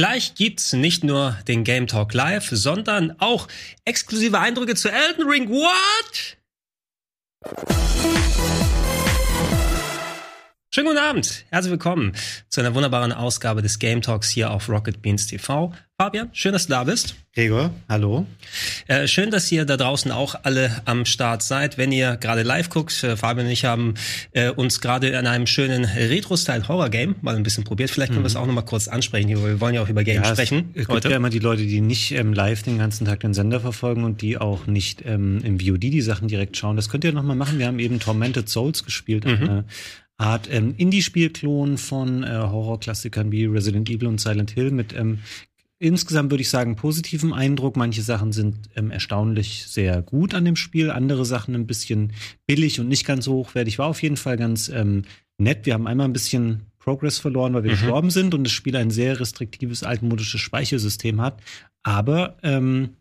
Gleich gibt's nicht nur den Game Talk Live, sondern auch exklusive Eindrücke zu Elden Ring. What? Schönen guten Abend, herzlich willkommen zu einer wunderbaren Ausgabe des Game Talks hier auf Rocket Beans TV. Fabian, schön, dass du da bist. Gregor, hallo. Äh, schön, dass ihr da draußen auch alle am Start seid. Wenn ihr gerade live guckt, äh, Fabian und ich haben äh, uns gerade in einem schönen Retro-Style-Horror-Game mal ein bisschen probiert. Vielleicht können mhm. wir es auch noch mal kurz ansprechen. Wir wollen ja auch über Games ja, sprechen. Es, gibt ja immer die Leute, die nicht ähm, live den ganzen Tag den Sender verfolgen und die auch nicht ähm, im VOD die Sachen direkt schauen. Das könnt ihr noch mal machen. Wir haben eben Tormented Souls gespielt, mhm. eine Art ähm, Indie-Spielklon von äh, Horrorklassikern wie Resident Evil und Silent Hill mit ähm, insgesamt würde ich sagen positiven Eindruck. Manche Sachen sind ähm, erstaunlich sehr gut an dem Spiel, andere Sachen ein bisschen billig und nicht ganz so hochwertig. War auf jeden Fall ganz ähm, nett. Wir haben einmal ein bisschen Progress verloren, weil wir mhm. gestorben sind und das Spiel ein sehr restriktives altmodisches Speichersystem hat. Aber ähm,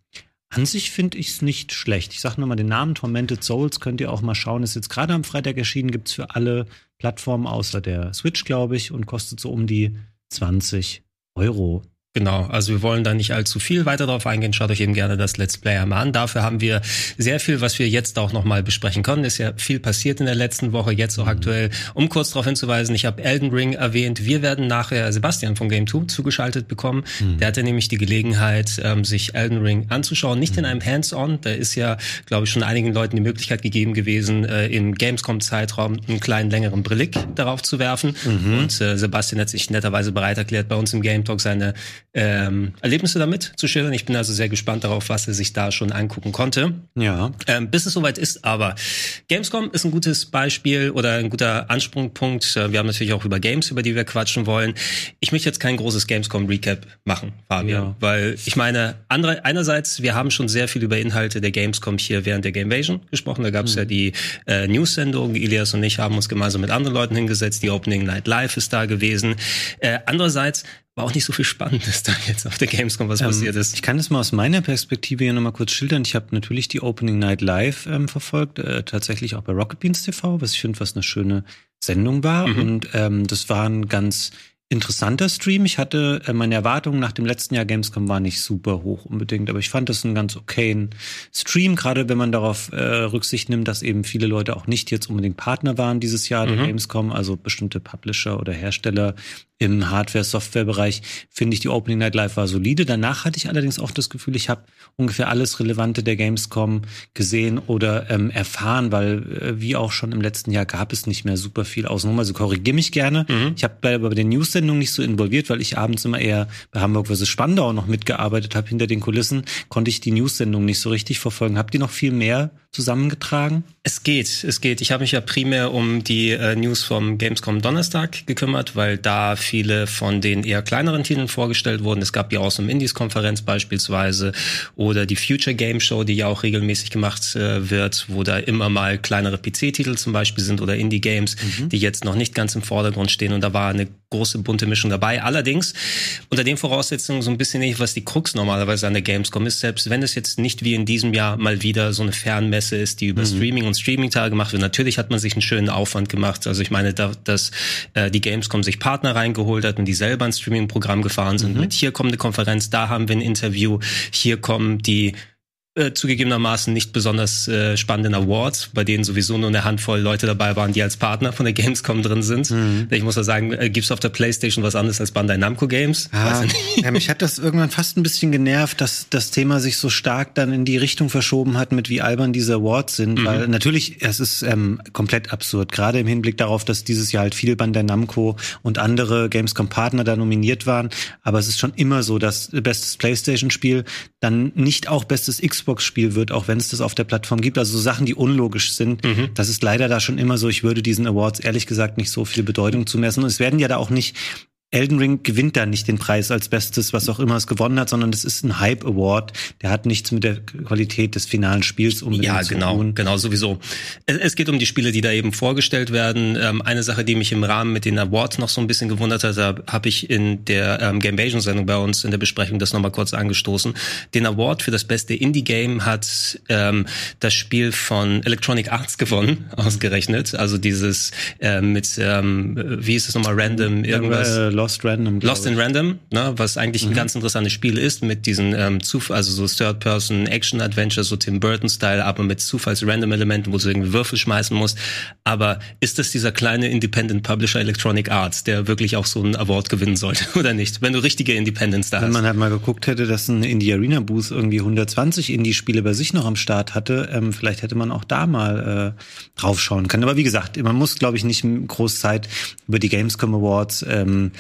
an sich finde ich es nicht schlecht. Ich sage nochmal den Namen Tormented Souls, könnt ihr auch mal schauen. Ist jetzt gerade am Freitag erschienen, gibt's für alle Plattformen außer der Switch, glaube ich, und kostet so um die 20 Euro. Genau, also wir wollen da nicht allzu viel weiter drauf eingehen. Schaut euch eben gerne das Let's Play mal an. Dafür haben wir sehr viel, was wir jetzt auch nochmal besprechen können. Ist ja viel passiert in der letzten Woche, jetzt auch mhm. aktuell. Um kurz darauf hinzuweisen, ich habe Elden Ring erwähnt. Wir werden nachher Sebastian von Game 2 zugeschaltet bekommen. Mhm. Der hatte nämlich die Gelegenheit, ähm, sich Elden Ring anzuschauen. Nicht mhm. in einem Hands-on. Da ist ja, glaube ich, schon einigen Leuten die Möglichkeit gegeben gewesen, äh, im Gamescom-Zeitraum einen kleinen längeren Blick darauf zu werfen. Mhm. Und äh, Sebastian hat sich netterweise bereit erklärt, bei uns im Game Talk seine ähm, Erlebnisse damit zu schildern. Ich bin also sehr gespannt darauf, was er sich da schon angucken konnte. Ja. Ähm, bis es soweit ist, aber Gamescom ist ein gutes Beispiel oder ein guter Ansprungpunkt. Äh, wir haben natürlich auch über Games, über die wir quatschen wollen. Ich möchte jetzt kein großes Gamescom-Recap machen, Fabian, ja. weil ich meine, andere, einerseits, wir haben schon sehr viel über Inhalte der Gamescom hier während der Gamevasion gesprochen. Da gab es mhm. ja die äh, News-Sendung. Ilias und ich haben uns gemeinsam mit anderen Leuten hingesetzt. Die Opening Night Live ist da gewesen. Äh, andererseits war auch nicht so viel Spannendes da jetzt auf der Gamescom, was ähm, passiert ist. Ich kann das mal aus meiner Perspektive hier nochmal kurz schildern. Ich habe natürlich die Opening Night Live ähm, verfolgt, äh, tatsächlich auch bei Rocket Beans TV, was ich finde, was eine schöne Sendung war. Mhm. Und ähm, das war ein ganz interessanter Stream. Ich hatte äh, meine Erwartungen nach dem letzten Jahr Gamescom war nicht super hoch unbedingt, aber ich fand das einen ganz okayen Stream, gerade wenn man darauf äh, Rücksicht nimmt, dass eben viele Leute auch nicht jetzt unbedingt Partner waren dieses Jahr mhm. der Gamescom, also bestimmte Publisher oder Hersteller im Hardware-Software-Bereich finde ich die Opening Night Live war solide. Danach hatte ich allerdings auch das Gefühl, ich habe ungefähr alles Relevante der Gamescom gesehen oder ähm, erfahren, weil äh, wie auch schon im letzten Jahr gab es nicht mehr super viel außenrum. Also korrigiere mich gerne. Mhm. Ich habe bei, bei den News-Sendungen nicht so involviert, weil ich abends immer eher bei Hamburg vs. Spandau noch mitgearbeitet habe hinter den Kulissen, konnte ich die News-Sendung nicht so richtig verfolgen. Habt ihr noch viel mehr zusammengetragen? Es geht, es geht. Ich habe mich ja primär um die äh, News vom Gamescom Donnerstag gekümmert, weil da viele von den eher kleineren Titeln vorgestellt wurden. Es gab die Awesome Indies Konferenz beispielsweise oder die Future Game Show, die ja auch regelmäßig gemacht äh, wird, wo da immer mal kleinere PC-Titel zum Beispiel sind oder Indie-Games, mhm. die jetzt noch nicht ganz im Vordergrund stehen. Und da war eine große bunte Mischung dabei. Allerdings unter den Voraussetzungen so ein bisschen nicht, was die Krux normalerweise an der Gamescom ist, selbst wenn es jetzt nicht wie in diesem Jahr mal wieder so eine Fernmesse ist, die über mhm. Streaming und Streaming-Tage gemacht wird. Natürlich hat man sich einen schönen Aufwand gemacht. Also ich meine, da, dass äh, die Gamescom sich Partner reingeholt hat und die selber ein Streaming-Programm gefahren sind. Mhm. Mit hier kommt eine Konferenz, da haben wir ein Interview, hier kommen die äh, zugegebenermaßen nicht besonders äh, spannenden Awards, bei denen sowieso nur eine Handvoll Leute dabei waren, die als Partner von der Gamescom drin sind. Mhm. Ich muss ja sagen, äh, gibt's auf der Playstation was anderes als Bandai Namco Games? Ah, ja, mich hat das irgendwann fast ein bisschen genervt, dass das Thema sich so stark dann in die Richtung verschoben hat, mit wie albern diese Awards sind, mhm. weil natürlich, es ist ähm, komplett absurd, gerade im Hinblick darauf, dass dieses Jahr halt viel Bandai Namco und andere Gamescom-Partner da nominiert waren, aber es ist schon immer so, dass bestes Playstation-Spiel dann nicht auch bestes Xbox Xbox-Spiel wird, auch wenn es das auf der Plattform gibt. Also so Sachen, die unlogisch sind. Mhm. Das ist leider da schon immer so. Ich würde diesen Awards ehrlich gesagt nicht so viel Bedeutung zumessen. Und es werden ja da auch nicht Elden Ring gewinnt da nicht den Preis als Bestes, was auch immer es gewonnen hat, sondern das ist ein Hype Award. Der hat nichts mit der Qualität des finalen Spiels unbedingt ja, zu genau, tun. Ja, genau, sowieso. Es geht um die Spiele, die da eben vorgestellt werden. Ähm, eine Sache, die mich im Rahmen mit den Awards noch so ein bisschen gewundert hat, da habe ich in der ähm, Gamevasion Sendung bei uns in der Besprechung das nochmal kurz angestoßen. Den Award für das beste Indie Game hat ähm, das Spiel von Electronic Arts gewonnen, ausgerechnet. Also dieses äh, mit, ähm, wie ist es nochmal, random irgendwas? Lost Random. Lost in Random, ne, was eigentlich mhm. ein ganz interessantes Spiel ist mit diesen ähm, Zuf also so Third-Person Action Adventure, so Tim Burton-Style, aber mit Zufalls-Random-Elementen, wo du irgendwie Würfel schmeißen musst. Aber ist das dieser kleine Independent Publisher Electronic Arts, der wirklich auch so einen Award gewinnen sollte oder nicht? Wenn du richtige Independence da Wenn hast. man halt mal geguckt hätte, dass ein Indie Arena Booth irgendwie 120 Indie-Spiele bei sich noch am Start hatte, ähm, vielleicht hätte man auch da mal äh, draufschauen können. Aber wie gesagt, man muss, glaube ich, nicht groß Zeit über die Gamescom Awards ähm,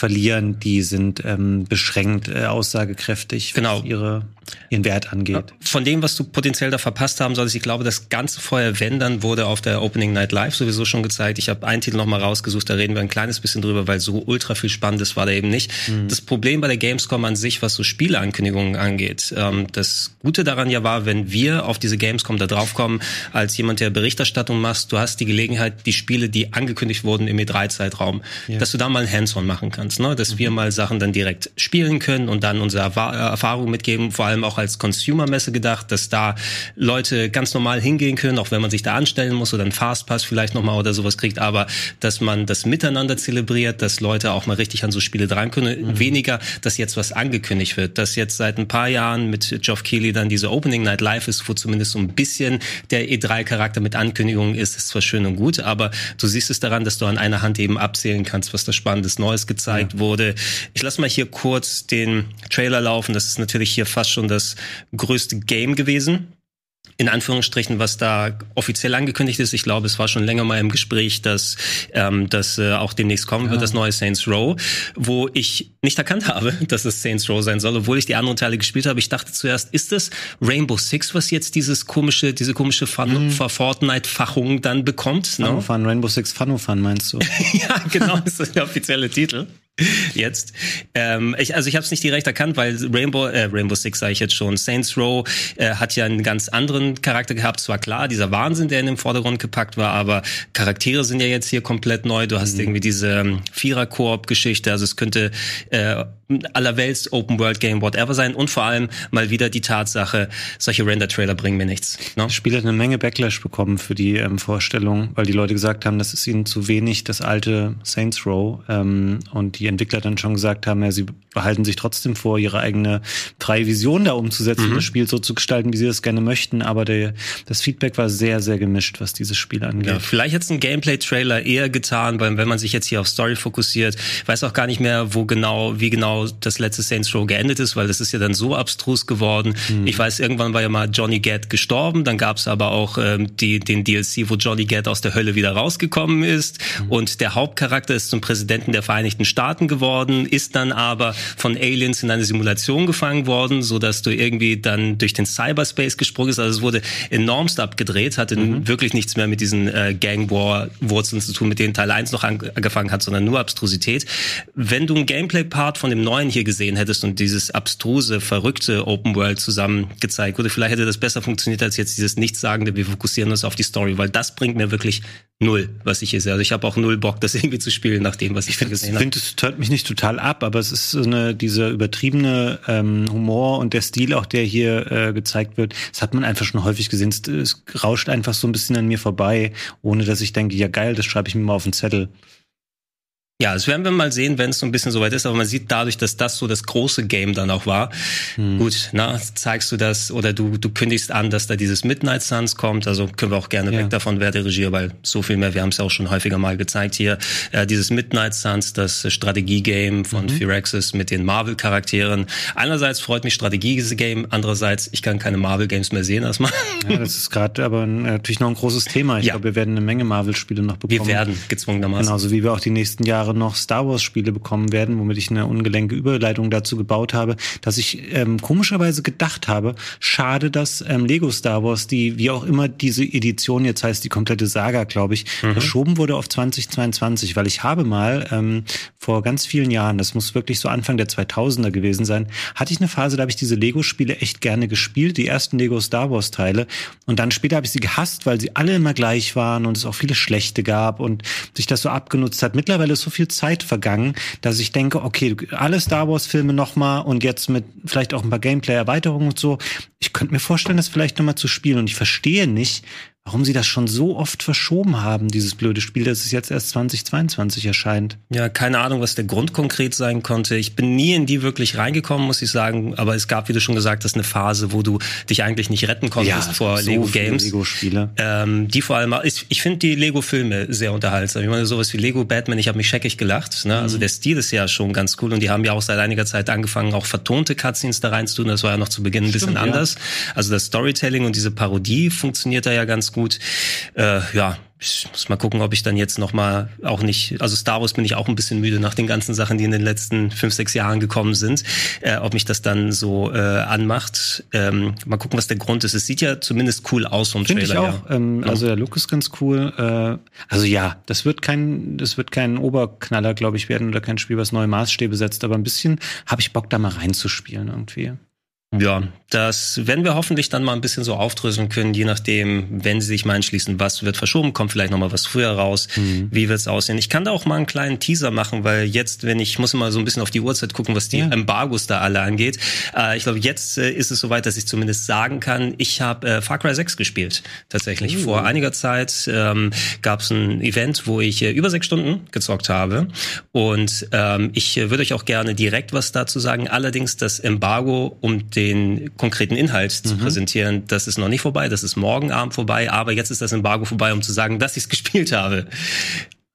verlieren, die sind ähm, beschränkt äh, aussagekräftig, genau. was ihre, ihren Wert angeht. Von dem, was du potenziell da verpasst haben solltest, ich glaube, das ganze Feuer, wenn, dann wurde auf der Opening Night Live sowieso schon gezeigt. Ich habe einen Titel noch mal rausgesucht, da reden wir ein kleines bisschen drüber, weil so ultra viel Spannendes war da eben nicht. Mhm. Das Problem bei der Gamescom an sich, was so Spieleankündigungen angeht, ähm, das Gute daran ja war, wenn wir auf diese Gamescom da draufkommen, als jemand, der Berichterstattung machst, du hast die Gelegenheit, die Spiele, die angekündigt wurden im E3-Zeitraum, ja. dass du da mal ein Hands-on machen kannst kannst, ne? dass mhm. wir mal Sachen dann direkt spielen können und dann unsere Erfahrung mitgeben, vor allem auch als Consumer-Messe gedacht, dass da Leute ganz normal hingehen können, auch wenn man sich da anstellen muss oder einen Fastpass vielleicht nochmal oder sowas kriegt, aber dass man das miteinander zelebriert, dass Leute auch mal richtig an so Spiele dran können, mhm. weniger, dass jetzt was angekündigt wird, dass jetzt seit ein paar Jahren mit Geoff Keighley dann diese Opening Night Live ist, wo zumindest so ein bisschen der E3-Charakter mit Ankündigungen ist, ist zwar schön und gut, aber du siehst es daran, dass du an einer Hand eben abzählen kannst, was da Spannendes Neues gezeigt gezeigt wurde. Ich lasse mal hier kurz den Trailer laufen. Das ist natürlich hier fast schon das größte Game gewesen in Anführungsstrichen, was da offiziell angekündigt ist. Ich glaube, es war schon länger mal im Gespräch, dass ähm, das äh, auch demnächst kommen ja. wird, das neue Saints Row, wo ich nicht erkannt habe, dass es Saints Row sein soll, obwohl ich die anderen Teile gespielt habe. Ich dachte zuerst, ist es Rainbow Six, was jetzt dieses komische, diese komische Fun mhm. Fortnite-Fachung dann bekommt? Fun no? Fun, Rainbow Six Fun Fun meinst du? ja, genau, das ist der offizielle Titel jetzt. Ähm, ich, also ich habe es nicht direkt erkannt, weil Rainbow, äh, Rainbow Six sage ich jetzt schon, Saints Row äh, hat ja einen ganz anderen Charakter gehabt. Zwar klar, dieser Wahnsinn, der in den Vordergrund gepackt war, aber Charaktere sind ja jetzt hier komplett neu. Du hast mhm. irgendwie diese ähm, Vierer-Koop-Geschichte. Also es könnte äh, allerwelts Open World Game whatever sein und vor allem mal wieder die Tatsache, solche Render-Trailer bringen mir nichts. Ne? Das Spiel hat eine Menge Backlash bekommen für die ähm, Vorstellung, weil die Leute gesagt haben, das ist ihnen zu wenig, das alte Saints Row ähm, und die Entwickler dann schon gesagt haben, ja, sie behalten sich trotzdem vor, ihre eigene freie Vision da umzusetzen, mhm. das Spiel so zu gestalten, wie sie das gerne möchten, aber der, das Feedback war sehr, sehr gemischt, was dieses Spiel angeht. Ja, vielleicht jetzt ein Gameplay-Trailer eher getan, weil wenn man sich jetzt hier auf Story fokussiert, weiß auch gar nicht mehr, wo genau, wie genau das letzte Saints Row geendet ist, weil das ist ja dann so abstrus geworden. Mhm. Ich weiß, irgendwann war ja mal Johnny Gat gestorben, dann gab es aber auch ähm, die, den DLC, wo Johnny Gat aus der Hölle wieder rausgekommen ist mhm. und der Hauptcharakter ist zum Präsidenten der Vereinigten Staaten geworden, ist dann aber von Aliens in eine Simulation gefangen worden, so dass du irgendwie dann durch den Cyberspace gesprungen ist. Also es wurde enormst abgedreht, hatte mhm. wirklich nichts mehr mit diesen äh, Gang War Wurzeln zu tun, mit denen Teil 1 noch angefangen hat, sondern nur Abstrusität. Wenn du ein Gameplay-Part von dem neuen hier gesehen hättest und dieses abstruse, verrückte Open World zusammen gezeigt wurde, vielleicht hätte das besser funktioniert als jetzt dieses Nichtssagende, wir fokussieren uns auf die Story, weil das bringt mir wirklich null, was ich hier sehe. Also ich habe auch null Bock, das irgendwie zu spielen, nach dem, was ich, ich find, gesehen habe. Ich finde, es hört mich nicht total ab, aber es ist so eine, dieser übertriebene ähm, Humor und der Stil auch, der hier äh, gezeigt wird, das hat man einfach schon häufig gesehen. Es, es rauscht einfach so ein bisschen an mir vorbei, ohne dass ich denke, ja geil, das schreibe ich mir mal auf den Zettel. Ja, das werden wir mal sehen, wenn es so ein bisschen soweit ist. Aber man sieht dadurch, dass das so das große Game dann auch war. Hm. Gut, na, zeigst du das oder du, du kündigst an, dass da dieses Midnight Suns kommt. Also können wir auch gerne ja. weg davon, wer der Regie, weil so viel mehr, wir haben es ja auch schon häufiger mal gezeigt hier. Äh, dieses Midnight Suns, das Strategie-Game von mhm. Firaxis mit den Marvel-Charakteren. Einerseits freut mich Strategie-Game, andererseits, ich kann keine Marvel-Games mehr sehen erstmal. Ja, das ist gerade aber natürlich noch ein großes Thema. Ich ja. glaube, wir werden eine Menge Marvel-Spiele noch bekommen. Wir werden gezwungenermaßen. Genauso wie wir auch die nächsten Jahre Jahre noch Star Wars Spiele bekommen werden, womit ich eine ungelenke Überleitung dazu gebaut habe, dass ich ähm, komischerweise gedacht habe, schade, dass ähm, Lego Star Wars, die wie auch immer diese Edition jetzt heißt, die komplette Saga, glaube ich, mhm. verschoben wurde auf 2022, weil ich habe mal ähm, vor ganz vielen Jahren, das muss wirklich so Anfang der 2000er gewesen sein, hatte ich eine Phase, da habe ich diese Lego Spiele echt gerne gespielt, die ersten Lego Star Wars Teile und dann später habe ich sie gehasst, weil sie alle immer gleich waren und es auch viele schlechte gab und sich das so abgenutzt hat. Mittlerweile ist so viel viel Zeit vergangen, dass ich denke, okay, alle Star Wars Filme nochmal und jetzt mit vielleicht auch ein paar Gameplay Erweiterungen und so. Ich könnte mir vorstellen, das vielleicht nochmal zu spielen und ich verstehe nicht, warum sie das schon so oft verschoben haben, dieses blöde Spiel, dass es jetzt erst 2022 erscheint. Ja, keine Ahnung, was der Grund konkret sein konnte. Ich bin nie in die wirklich reingekommen, muss ich sagen. Aber es gab, wie du schon gesagt hast, eine Phase, wo du dich eigentlich nicht retten konntest ja, vor so Lego Games. Lego-Spiele. Ähm, die vor allem, ich, ich finde die Lego-Filme sehr unterhaltsam. Ich meine, sowas wie Lego Batman, ich habe mich scheckig gelacht. Ne? Also mhm. Also der Stil ist ja schon ganz cool. Und die haben ja auch seit einiger Zeit angefangen, auch vertonte Cutscenes da reinzutun. Das war ja noch zu Beginn ein bisschen Stimmt, anders. Ja. Also das Storytelling und diese Parodie funktioniert da ja ganz gut. Äh, ja, ich muss mal gucken, ob ich dann jetzt noch mal auch nicht, also Star Wars bin ich auch ein bisschen müde nach den ganzen Sachen, die in den letzten fünf, sechs Jahren gekommen sind, äh, ob mich das dann so äh, anmacht. Ähm, mal gucken, was der Grund ist. Es sieht ja zumindest cool aus vom Find Trailer. Ich auch. Ja. Ähm, also der Look ist ganz cool. Äh, also ja, das wird kein, das wird kein Oberknaller, glaube ich, werden oder kein Spiel, was neue Maßstäbe setzt. Aber ein bisschen habe ich Bock, da mal reinzuspielen irgendwie. Ja, das werden wir hoffentlich dann mal ein bisschen so aufdröseln können, je nachdem, wenn sie sich mal entschließen, was wird verschoben, kommt vielleicht noch mal was früher raus, mhm. wie wird's aussehen. Ich kann da auch mal einen kleinen Teaser machen, weil jetzt, wenn ich, muss immer so ein bisschen auf die Uhrzeit gucken, was die ja. Embargos da alle angeht. Äh, ich glaube, jetzt äh, ist es soweit, dass ich zumindest sagen kann, ich habe äh, Far Cry 6 gespielt. Tatsächlich. Uh. Vor einiger Zeit ähm, gab es ein Event, wo ich äh, über sechs Stunden gezockt habe. Und ähm, ich äh, würde euch auch gerne direkt was dazu sagen. Allerdings das Embargo um den den konkreten Inhalt zu mhm. präsentieren. Das ist noch nicht vorbei, das ist morgen Abend vorbei, aber jetzt ist das Embargo vorbei, um zu sagen, dass ich es gespielt habe.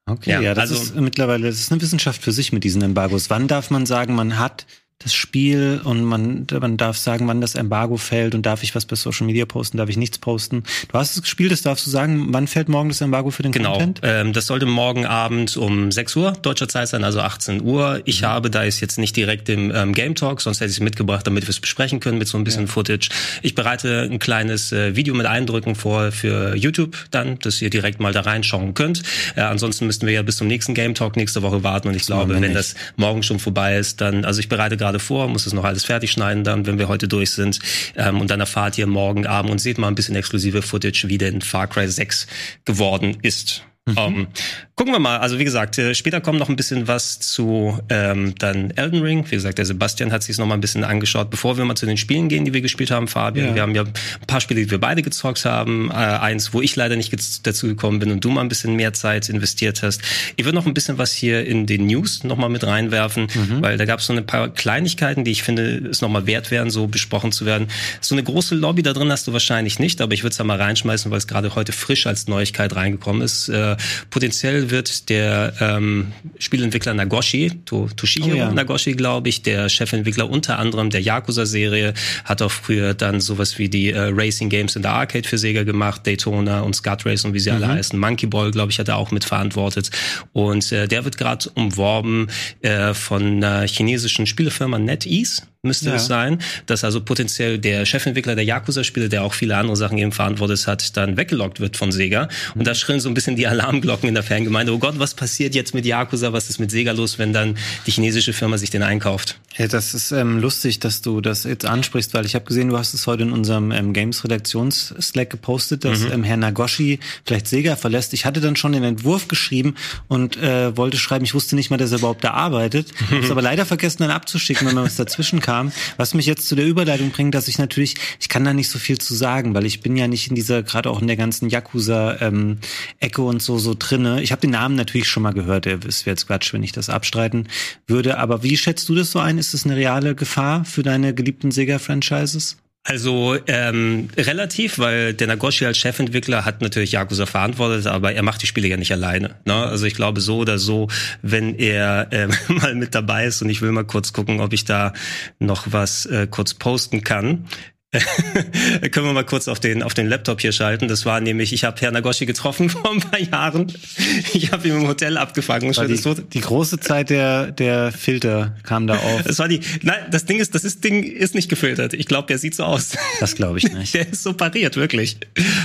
Okay, ja, ja das also, ist mittlerweile, das ist eine Wissenschaft für sich mit diesen Embargos. Wann darf man sagen, man hat das Spiel und man, man darf sagen, wann das Embargo fällt und darf ich was bei Social Media posten, darf ich nichts posten. Du hast es gespielt, das darfst du sagen, wann fällt morgen das Embargo für den genau. Content? Genau, ähm, das sollte morgen Abend um 6 Uhr deutscher Zeit sein, also 18 Uhr. Ich mhm. habe, da ist jetzt nicht direkt im ähm, Game Talk, sonst hätte ich es mitgebracht, damit wir es besprechen können mit so ein bisschen ja. Footage. Ich bereite ein kleines äh, Video mit Eindrücken vor für YouTube dann, dass ihr direkt mal da reinschauen könnt. Äh, ansonsten müssten wir ja bis zum nächsten Game Talk nächste Woche warten und ich glaube, wenn das morgen schon vorbei ist, dann, also ich bereite gerade vor, muss es noch alles fertig schneiden dann, wenn wir heute durch sind. Ähm, und dann erfahrt ihr morgen Abend und seht mal ein bisschen exklusive Footage, wie denn Far Cry 6 geworden ist. Mhm. Um, ähm, gucken wir mal. Also wie gesagt, äh, später kommt noch ein bisschen was zu ähm, dann Elden Ring. Wie gesagt, der Sebastian hat sich noch mal ein bisschen angeschaut. Bevor wir mal zu den Spielen gehen, die wir gespielt haben, Fabian. Ja. Wir haben ja ein paar Spiele, die wir beide gezockt haben. Äh, eins, wo ich leider nicht dazu gekommen bin und du mal ein bisschen mehr Zeit investiert hast. Ich würde noch ein bisschen was hier in den News noch mal mit reinwerfen, mhm. weil da gab es so ein paar Kleinigkeiten, die ich finde, es noch mal wert wären, so besprochen zu werden. So eine große Lobby da drin hast du wahrscheinlich nicht, aber ich würde es da mal reinschmeißen, weil es gerade heute frisch als Neuigkeit reingekommen ist. Äh, potenziell wird der ähm, Spielentwickler Nagoshi, to, Toshihiro oh, ja. Nagoshi, glaube ich, der Chefentwickler unter anderem der Yakuza-Serie, hat auch früher dann sowas wie die äh, Racing Games in der Arcade für Sega gemacht, Daytona und Scut Race und wie sie mhm. alle heißen. Monkey Ball, glaube ich, hat er auch mitverantwortet. Und äh, der wird gerade umworben äh, von einer chinesischen Spielefirma NetEase müsste ja. es sein, dass also potenziell der Chefentwickler der Yakuza-Spiele, der auch viele andere Sachen eben verantwortet hat, dann weggelockt wird von Sega. Und da schrillen so ein bisschen die Alarmglocken in der Fangemeinde. Oh Gott, was passiert jetzt mit Yakuza? Was ist mit Sega los, wenn dann die chinesische Firma sich den einkauft? Ja, das ist ähm, lustig, dass du das jetzt ansprichst, weil ich habe gesehen, du hast es heute in unserem ähm, Games-Redaktions-Slack gepostet, dass mhm. ähm, Herr Nagoshi vielleicht Sega verlässt. Ich hatte dann schon den Entwurf geschrieben und äh, wollte schreiben, ich wusste nicht mal, dass er überhaupt da arbeitet. Mhm. Hab's aber leider vergessen, dann abzuschicken, wenn man was dazwischen kam kam. Was mich jetzt zu der Überleitung bringt, dass ich natürlich, ich kann da nicht so viel zu sagen, weil ich bin ja nicht in dieser, gerade auch in der ganzen Yakuza-Ecke ähm, und so, so drinne. Ich habe den Namen natürlich schon mal gehört, es wäre jetzt Quatsch, wenn ich das abstreiten würde. Aber wie schätzt du das so ein? Ist das eine reale Gefahr für deine geliebten Sega-Franchises? Also ähm, relativ, weil der Nagoshi als Chefentwickler hat natürlich Yakuza verantwortet, aber er macht die Spiele ja nicht alleine. Ne? Also ich glaube so oder so, wenn er äh, mal mit dabei ist und ich will mal kurz gucken, ob ich da noch was äh, kurz posten kann. Können wir mal kurz auf den, auf den Laptop hier schalten. Das war nämlich, ich habe Herr Nagoshi getroffen vor ein paar Jahren. Ich habe ihn im Hotel abgefangen. War die, die große Zeit der, der Filter kam da auf. Das war die, nein, das Ding ist, das ist, Ding ist nicht gefiltert. Ich glaube, der sieht so aus. Das glaube ich nicht. Der ist so pariert, wirklich.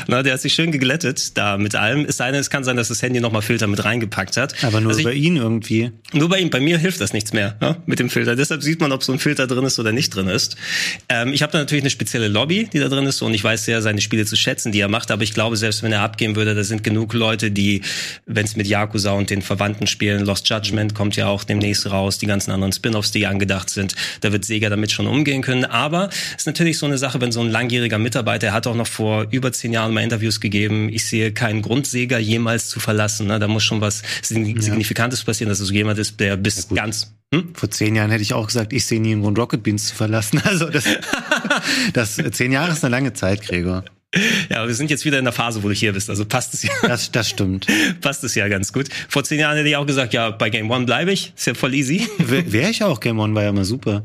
Na, der hat sich schön geglättet da mit allem. Es sei denn, es kann sein, dass das Handy nochmal Filter mit reingepackt hat. Aber nur also bei ihn irgendwie. Nur bei ihm. Bei mir hilft das nichts mehr ne, mit dem Filter. Deshalb sieht man, ob so ein Filter drin ist oder nicht drin ist. Ähm, ich habe da natürlich eine spezielle spezielle Lobby, die da drin ist. Und ich weiß sehr seine Spiele zu schätzen, die er macht, aber ich glaube, selbst wenn er abgehen würde, da sind genug Leute, die, wenn es mit Yakuza und den Verwandten spielen, Lost Judgment kommt ja auch demnächst raus, die ganzen anderen Spin-offs, die angedacht sind, da wird Sega damit schon umgehen können, aber es ist natürlich so eine Sache, wenn so ein langjähriger Mitarbeiter, er hat auch noch vor über zehn Jahren mal Interviews gegeben, ich sehe keinen Grund, Sega jemals zu verlassen, ne? da muss schon was Signifikantes passieren, dass es so jemand ist, der bis ja, ganz hm? Vor zehn Jahren hätte ich auch gesagt, ich sehe nie einen Grund, Rocket Beans zu verlassen. Also das, das zehn Jahre ist eine lange Zeit, Gregor. Ja, aber wir sind jetzt wieder in der Phase, wo du hier bist. Also passt es ja. Das, das stimmt. passt es ja ganz gut. Vor zehn Jahren hätte ich auch gesagt, ja, bei Game One bleibe ich. Ist ja voll easy. Wäre ich auch. Game One war ja immer super.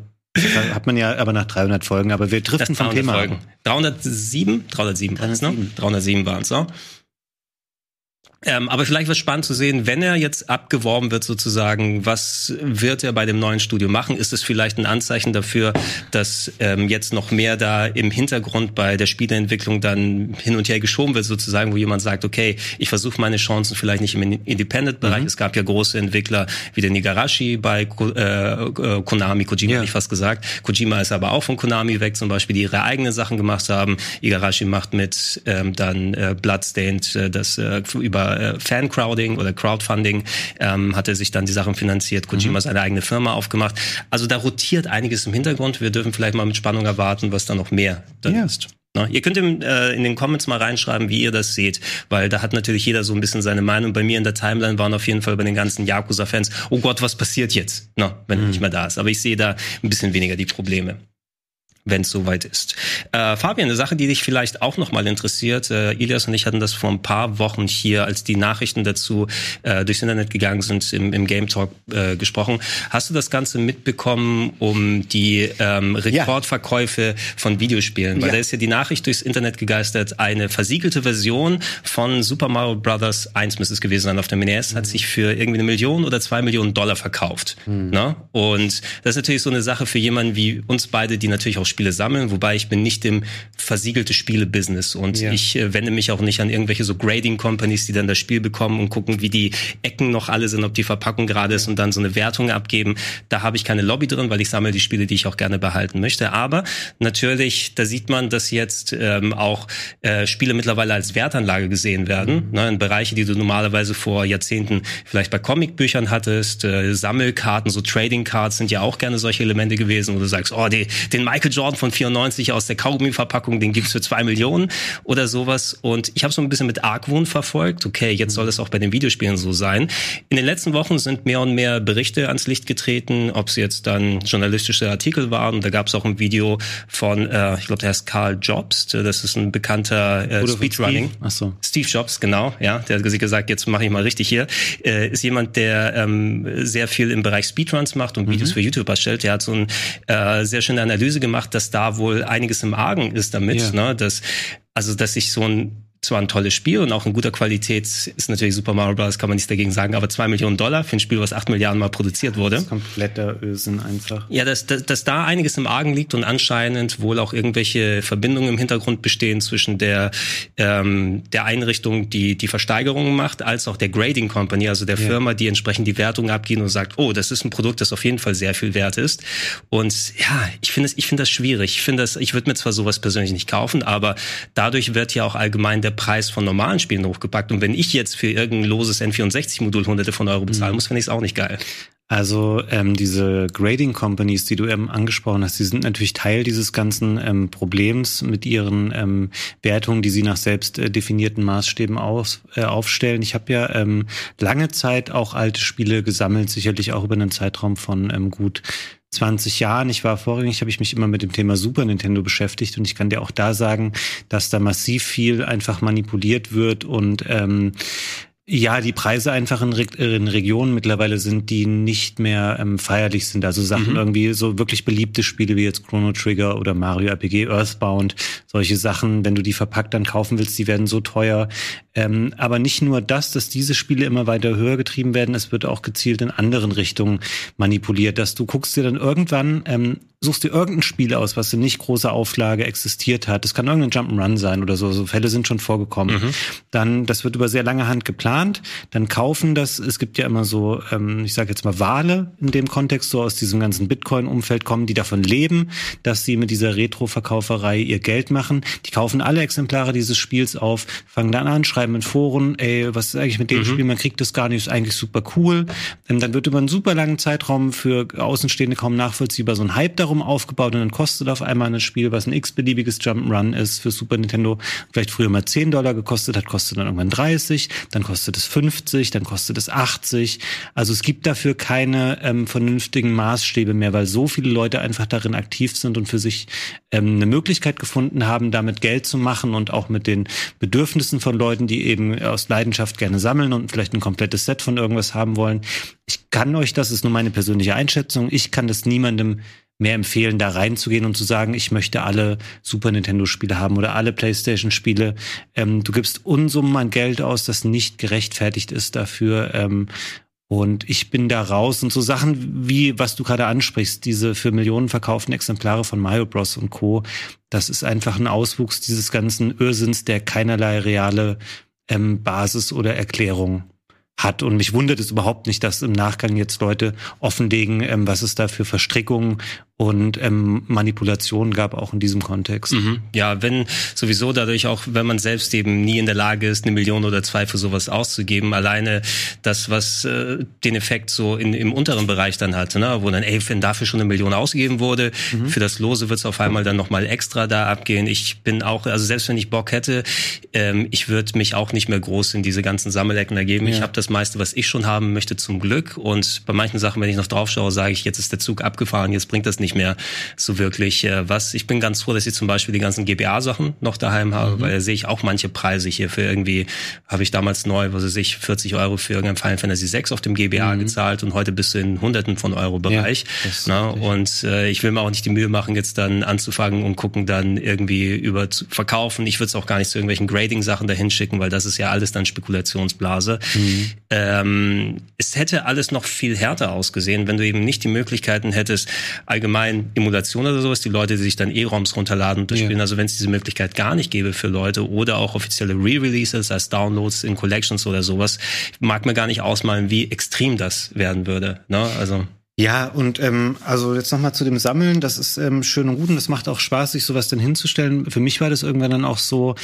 Hat man ja aber nach 300 Folgen. Aber wir driften vom Thema. Folgen. 307? 307 waren es, ne? 307 waren es, ne? Ähm, aber vielleicht wird spannend zu sehen, wenn er jetzt abgeworben wird sozusagen, was wird er bei dem neuen Studio machen? Ist es vielleicht ein Anzeichen dafür, dass ähm, jetzt noch mehr da im Hintergrund bei der Spieleentwicklung dann hin und her geschoben wird sozusagen, wo jemand sagt, okay, ich versuche meine Chancen vielleicht nicht im Independent-Bereich. Mhm. Es gab ja große Entwickler wie der Nigarashi bei äh, Konami, Kojima ja. ich fast gesagt. Kojima ist aber auch von Konami weg zum Beispiel, die ihre eigenen Sachen gemacht haben. Igarashi macht mit ähm, dann äh, Bloodstained äh, das äh, über äh, Fan-Crowding oder Crowdfunding ähm, hat er sich dann die Sachen finanziert. Kojima mhm. seine eigene Firma aufgemacht. Also da rotiert einiges im Hintergrund. Wir dürfen vielleicht mal mit Spannung erwarten, was da noch mehr dann ja. ist. Na, ihr könnt im, äh, in den Comments mal reinschreiben, wie ihr das seht, weil da hat natürlich jeder so ein bisschen seine Meinung. Bei mir in der Timeline waren auf jeden Fall bei den ganzen Yakuza-Fans, oh Gott, was passiert jetzt, Na, wenn mhm. er nicht mehr da ist. Aber ich sehe da ein bisschen weniger die Probleme wenn es soweit ist. Äh, Fabian, eine Sache, die dich vielleicht auch nochmal interessiert. Äh, Ilias und ich hatten das vor ein paar Wochen hier, als die Nachrichten dazu äh, durchs Internet gegangen sind, im, im Game Talk äh, gesprochen. Hast du das Ganze mitbekommen um die ähm, Rekordverkäufe ja. von Videospielen? Weil ja. da ist ja die Nachricht durchs Internet gegeistert, eine versiegelte Version von Super Mario Brothers 1 müsste es gewesen sein auf der NES, mhm. hat sich für irgendwie eine Million oder zwei Millionen Dollar verkauft. Mhm. Ne? Und das ist natürlich so eine Sache für jemanden wie uns beide, die natürlich auch Spiele sammeln, wobei ich bin nicht im versiegelte Spiele-Business und ja. ich äh, wende mich auch nicht an irgendwelche so Grading-Companies, die dann das Spiel bekommen und gucken, wie die Ecken noch alle sind, ob die Verpackung gerade ist und dann so eine Wertung abgeben. Da habe ich keine Lobby drin, weil ich sammle die Spiele, die ich auch gerne behalten möchte. Aber natürlich, da sieht man, dass jetzt ähm, auch äh, Spiele mittlerweile als Wertanlage gesehen werden, mhm. ne, in Bereiche, die du normalerweise vor Jahrzehnten vielleicht bei Comicbüchern hattest, äh, Sammelkarten, so Trading Cards sind ja auch gerne solche Elemente gewesen, wo du sagst, oh, die, den Michael Jordan Jordan von 94 aus der Kaugummi-Verpackung, den gibt's für zwei Millionen oder sowas. Und ich habe so ein bisschen mit Argwohn verfolgt. Okay, jetzt soll es auch bei den Videospielen so sein. In den letzten Wochen sind mehr und mehr Berichte ans Licht getreten, ob es jetzt dann journalistische Artikel waren. Da gab es auch ein Video von, äh, ich glaube, der heißt Carl Jobs. Das ist ein bekannter äh, Speedrunning. Steve? Ach so. Steve Jobs, genau. Ja, der hat gesagt, jetzt mache ich mal richtig hier. Äh, ist jemand, der ähm, sehr viel im Bereich Speedruns macht und Videos mhm. für YouTube erstellt. Der hat so eine äh, sehr schöne Analyse gemacht, dass da wohl einiges im Argen ist damit, ja. ne? Dass, also, dass ich so ein zwar ein tolles Spiel und auch in guter Qualität ist natürlich Super Mario Bros. kann man nichts dagegen sagen, aber zwei Millionen Dollar für ein Spiel, was acht Milliarden Mal produziert wurde. Das ist kompletter Ösen einfach. Ja, dass, dass, dass da einiges im Argen liegt und anscheinend wohl auch irgendwelche Verbindungen im Hintergrund bestehen zwischen der, ähm, der Einrichtung, die die Versteigerungen macht, als auch der Grading Company, also der ja. Firma, die entsprechend die Wertung abgehen und sagt, oh, das ist ein Produkt, das auf jeden Fall sehr viel wert ist. Und ja, ich finde ich finde das schwierig. Ich finde das, ich würde mir zwar sowas persönlich nicht kaufen, aber dadurch wird ja auch allgemein der Preis von normalen Spielen hochgepackt. Und wenn ich jetzt für irgendein loses N64-Modul hunderte von Euro bezahlen mhm. muss, finde ich es auch nicht geil. Also ähm, diese Grading Companies, die du eben angesprochen hast, die sind natürlich Teil dieses ganzen ähm, Problems mit ihren ähm, Wertungen, die sie nach selbst äh, definierten Maßstäben aus, äh, aufstellen. Ich habe ja ähm, lange Zeit auch alte Spiele gesammelt, sicherlich auch über einen Zeitraum von ähm, gut 20 Jahren. Ich war vorrangig, habe ich mich immer mit dem Thema Super Nintendo beschäftigt und ich kann dir auch da sagen, dass da massiv viel einfach manipuliert wird und ähm, ja, die Preise einfach in, Re in, Regionen mittlerweile sind, die nicht mehr ähm, feierlich sind. Also Sachen mhm. irgendwie so wirklich beliebte Spiele wie jetzt Chrono Trigger oder Mario RPG Earthbound, solche Sachen, wenn du die verpackt dann kaufen willst, die werden so teuer. Ähm, aber nicht nur das, dass diese Spiele immer weiter höher getrieben werden, es wird auch gezielt in anderen Richtungen manipuliert, dass du guckst dir dann irgendwann ähm, suchst dir irgendein Spiel aus, was in nicht großer Auflage existiert hat. Das kann irgendein Jump'n'Run sein oder so. So Fälle sind schon vorgekommen. Mhm. Dann, das wird über sehr lange Hand geplant. Dann kaufen das. Es gibt ja immer so, ähm, ich sage jetzt mal Wale in dem Kontext, so aus diesem ganzen Bitcoin-Umfeld kommen, die davon leben, dass sie mit dieser Retro-Verkauferei ihr Geld machen. Die kaufen alle Exemplare dieses Spiels auf, fangen dann an, schreiben in Foren, ey, was ist eigentlich mit dem mhm. Spiel? Man kriegt das gar nicht, ist eigentlich super cool. Ähm, dann wird über einen super langen Zeitraum für Außenstehende kaum nachvollziehbar so ein Hype darum aufgebaut und dann kostet auf einmal ein Spiel, was ein x-beliebiges Jump'n'Run ist für Super Nintendo, vielleicht früher mal 10 Dollar gekostet hat, kostet dann irgendwann 30, dann kostet es 50, dann kostet es 80. Also es gibt dafür keine ähm, vernünftigen Maßstäbe mehr, weil so viele Leute einfach darin aktiv sind und für sich ähm, eine Möglichkeit gefunden haben, damit Geld zu machen und auch mit den Bedürfnissen von Leuten, die eben aus Leidenschaft gerne sammeln und vielleicht ein komplettes Set von irgendwas haben wollen. Ich kann euch, das ist nur meine persönliche Einschätzung, ich kann das niemandem mehr empfehlen, da reinzugehen und zu sagen, ich möchte alle Super Nintendo-Spiele haben oder alle PlayStation-Spiele. Ähm, du gibst Unsummen an Geld aus, das nicht gerechtfertigt ist dafür. Ähm, und ich bin da raus. Und so Sachen wie, was du gerade ansprichst, diese für Millionen verkauften Exemplare von Mario Bros. und Co., das ist einfach ein Auswuchs dieses ganzen Irrsinns, der keinerlei reale ähm, Basis oder Erklärung hat. Und mich wundert es überhaupt nicht, dass im Nachgang jetzt Leute offenlegen, ähm, was es da für Verstrickungen und ähm, Manipulationen gab auch in diesem Kontext. Mhm. Ja, wenn sowieso dadurch auch, wenn man selbst eben nie in der Lage ist, eine Million oder zwei für sowas auszugeben, alleine das, was äh, den Effekt so in, im unteren Bereich dann hat, ne? wo dann, ey, wenn dafür schon eine Million ausgegeben wurde, mhm. für das Lose wird es auf einmal dann nochmal extra da abgehen. Ich bin auch, also selbst wenn ich Bock hätte, ähm, ich würde mich auch nicht mehr groß in diese ganzen Sammelecken ergeben. Ja. Ich habe das meiste, was ich schon haben möchte, zum Glück. Und bei manchen Sachen, wenn ich noch drauf schaue, sage ich, jetzt ist der Zug abgefahren, jetzt bringt das nicht nicht mehr so wirklich äh, was. Ich bin ganz froh, dass ich zum Beispiel die ganzen GBA-Sachen noch daheim habe, mhm. weil da sehe ich auch manche Preise hier für irgendwie, habe ich damals neu, was weiß ich, 40 Euro für irgendein Final Fantasy 6 auf dem GBA mhm. gezahlt und heute bist du in Hunderten von Euro Bereich. Ja, und äh, ich will mir auch nicht die Mühe machen, jetzt dann anzufangen und gucken, dann irgendwie über zu verkaufen. Ich würde es auch gar nicht zu irgendwelchen Grading-Sachen dahin schicken, weil das ist ja alles dann Spekulationsblase. Mhm. Ähm, es hätte alles noch viel härter ausgesehen, wenn du eben nicht die Möglichkeiten hättest, allgemein allgemein Emulation oder sowas, die Leute, die sich dann E-ROMs runterladen und durchspielen. Ja. Also wenn es diese Möglichkeit gar nicht gäbe für Leute oder auch offizielle Re-Releases als Downloads in Collections oder sowas, mag mir gar nicht ausmalen, wie extrem das werden würde. Ne? Also ja, und ähm, also jetzt nochmal zu dem Sammeln, das ist ähm, schön und gut und das macht auch Spaß, sich sowas dann hinzustellen. Für mich war das irgendwann dann auch so,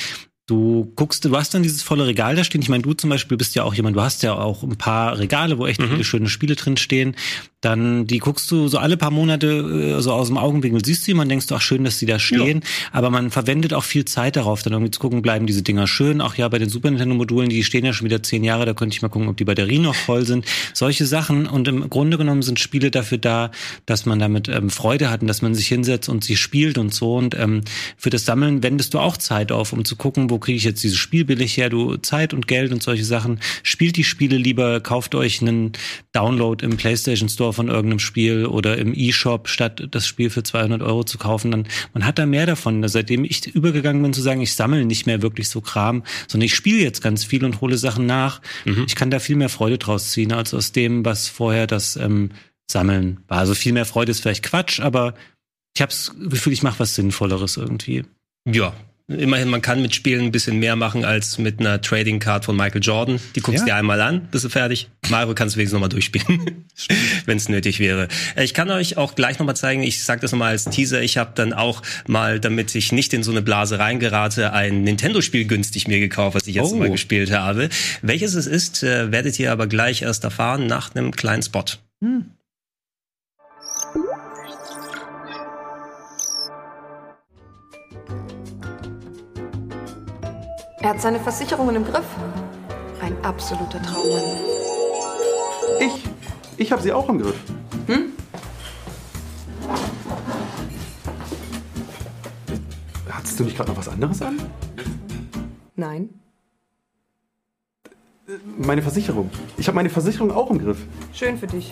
Du guckst, du hast dann dieses volle Regal da stehen. Ich meine, du zum Beispiel bist ja auch jemand, du hast ja auch ein paar Regale, wo echt mhm. viele schöne Spiele drin stehen. Dann die guckst du so alle paar Monate äh, so aus dem Augenwinkel, siehst du man denkst du, ach schön, dass die da stehen, ja. aber man verwendet auch viel Zeit darauf, dann irgendwie zu gucken, bleiben diese Dinger schön, auch ja bei den Super Nintendo Modulen, die stehen ja schon wieder zehn Jahre, da könnte ich mal gucken, ob die Batterien noch voll sind, solche Sachen. Und im Grunde genommen sind Spiele dafür da, dass man damit ähm, Freude hat und dass man sich hinsetzt und sie spielt und so. Und ähm, für das Sammeln wendest du auch Zeit auf, um zu gucken, wo kriege ich jetzt dieses Spiel billig her, du Zeit und Geld und solche Sachen, spielt die Spiele lieber, kauft euch einen Download im PlayStation Store von irgendeinem Spiel oder im E-Shop, statt das Spiel für 200 Euro zu kaufen, dann man hat da mehr davon. Seitdem ich übergegangen bin zu sagen, ich sammle nicht mehr wirklich so Kram, sondern ich spiele jetzt ganz viel und hole Sachen nach. Mhm. Ich kann da viel mehr Freude draus ziehen, als aus dem, was vorher das ähm, Sammeln war. Also viel mehr Freude ist vielleicht Quatsch, aber ich habe das Gefühl, ich mache was Sinnvolleres irgendwie. Ja, Immerhin, man kann mit Spielen ein bisschen mehr machen als mit einer Trading Card von Michael Jordan. Die guckst ja. dir einmal an, bist du fertig. Mario kannst du wenigstens nochmal durchspielen, wenn es nötig wäre. Äh, ich kann euch auch gleich nochmal zeigen, ich sage das nochmal als Teaser, ich habe dann auch mal, damit ich nicht in so eine Blase reingerate, ein Nintendo-Spiel günstig mir gekauft, was ich jetzt oh. mal gespielt habe. Welches es ist, äh, werdet ihr aber gleich erst erfahren nach einem kleinen Spot. Hm. Er hat seine Versicherungen im Griff. Ein absoluter Traummann. Ich? Ich habe sie auch im Griff. Hm? Hattest du nicht gerade noch was anderes an? Nein. Meine Versicherung. Ich habe meine Versicherung auch im Griff. Schön für dich.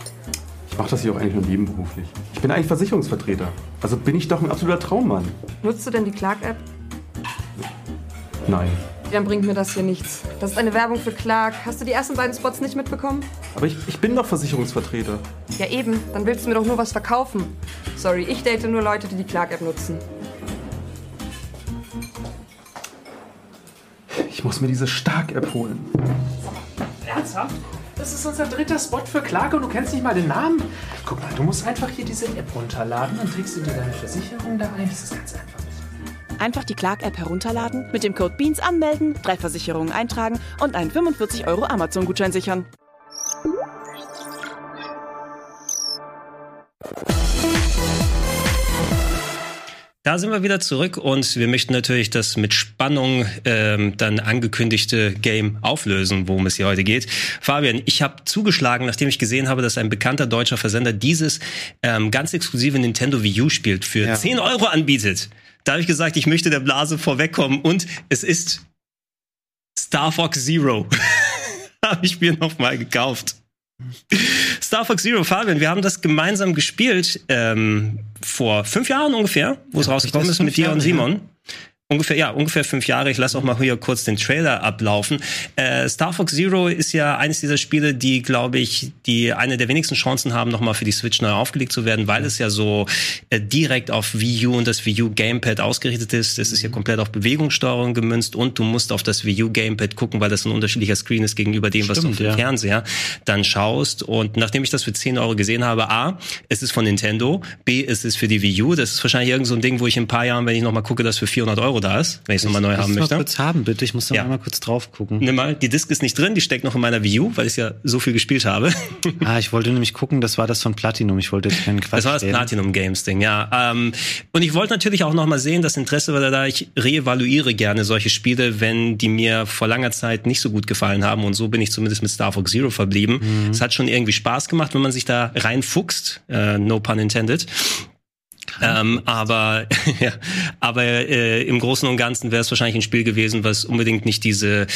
Ich mache das hier auch eigentlich nur nebenberuflich. Ich bin eigentlich Versicherungsvertreter. Also bin ich doch ein absoluter Traummann. Nutzt du denn die Clark-App? Nein. Dann bringt mir das hier nichts. Das ist eine Werbung für Clark. Hast du die ersten beiden Spots nicht mitbekommen? Aber ich, ich bin doch Versicherungsvertreter. Ja eben, dann willst du mir doch nur was verkaufen. Sorry, ich date nur Leute, die die Clark-App nutzen. Ich muss mir diese Stark-App holen. Ernsthaft? Das ist unser dritter Spot für Clark und du kennst nicht mal den Namen? Guck mal, du musst einfach hier diese App runterladen und trägst du dir deine Versicherung da ein. Das ist ganz einfach. Einfach die Clark-App herunterladen, mit dem Code BEANS anmelden, drei Versicherungen eintragen und einen 45 Euro Amazon-Gutschein sichern. Da sind wir wieder zurück und wir möchten natürlich das mit Spannung ähm, dann angekündigte Game auflösen, worum es hier heute geht. Fabian, ich habe zugeschlagen, nachdem ich gesehen habe, dass ein bekannter deutscher Versender dieses ähm, ganz exklusive Nintendo Wii U spielt für Ja. 10 Euro anbietet. Da habe ich gesagt, ich möchte der Blase vorwegkommen und es ist Star Fox Zero. habe ich mir nochmal gekauft. Star Fox Zero, Fabian, wir haben das gemeinsam gespielt ähm, vor fünf Jahren ungefähr, wo es rausgekommen das ist mit dir und Simon. Ungefähr, ja, ungefähr fünf Jahre. Ich lasse auch mal hier kurz den Trailer ablaufen. Äh, Star Fox Zero ist ja eines dieser Spiele, die, glaube ich, die eine der wenigsten Chancen haben, nochmal für die Switch neu aufgelegt zu werden, weil es ja so äh, direkt auf Wii U und das Wii U Gamepad ausgerichtet ist. Es ist ja komplett auf Bewegungssteuerung gemünzt und du musst auf das Wii U Gamepad gucken, weil das ein unterschiedlicher Screen ist gegenüber dem, was du auf Stimmt, dem ja. Fernseher dann schaust. Und nachdem ich das für 10 Euro gesehen habe, A, es ist von Nintendo, B, es ist für die Wii U. Das ist wahrscheinlich irgend so ein Ding, wo ich in ein paar Jahren, wenn ich nochmal gucke, das für 400 Euro da ist, wenn ich es nochmal neu haben möchte. kurz haben, bitte. Ich muss da Ja. mal kurz drauf gucken. Nimm mal, die Disk ist nicht drin, die steckt noch in meiner Wii U, weil ich ja so viel gespielt habe. Ah, ich wollte nämlich gucken, das war das von Platinum. Ich wollte jetzt keinen Quatsch Das war das reden. Platinum Games Ding, ja. Ähm, und ich wollte natürlich auch noch mal sehen, das Interesse war da, ich reevaluiere gerne solche Spiele, wenn die mir vor langer Zeit nicht so gut gefallen haben. Und so bin ich zumindest mit Star Fox Zero verblieben. Es hat schon irgendwie Spaß gemacht, wenn man sich da reinfuchst. Äh, no pun intended. Ähm, aber ja, aber äh, im Großen und Ganzen wäre es wahrscheinlich ein Spiel gewesen, was unbedingt nicht diese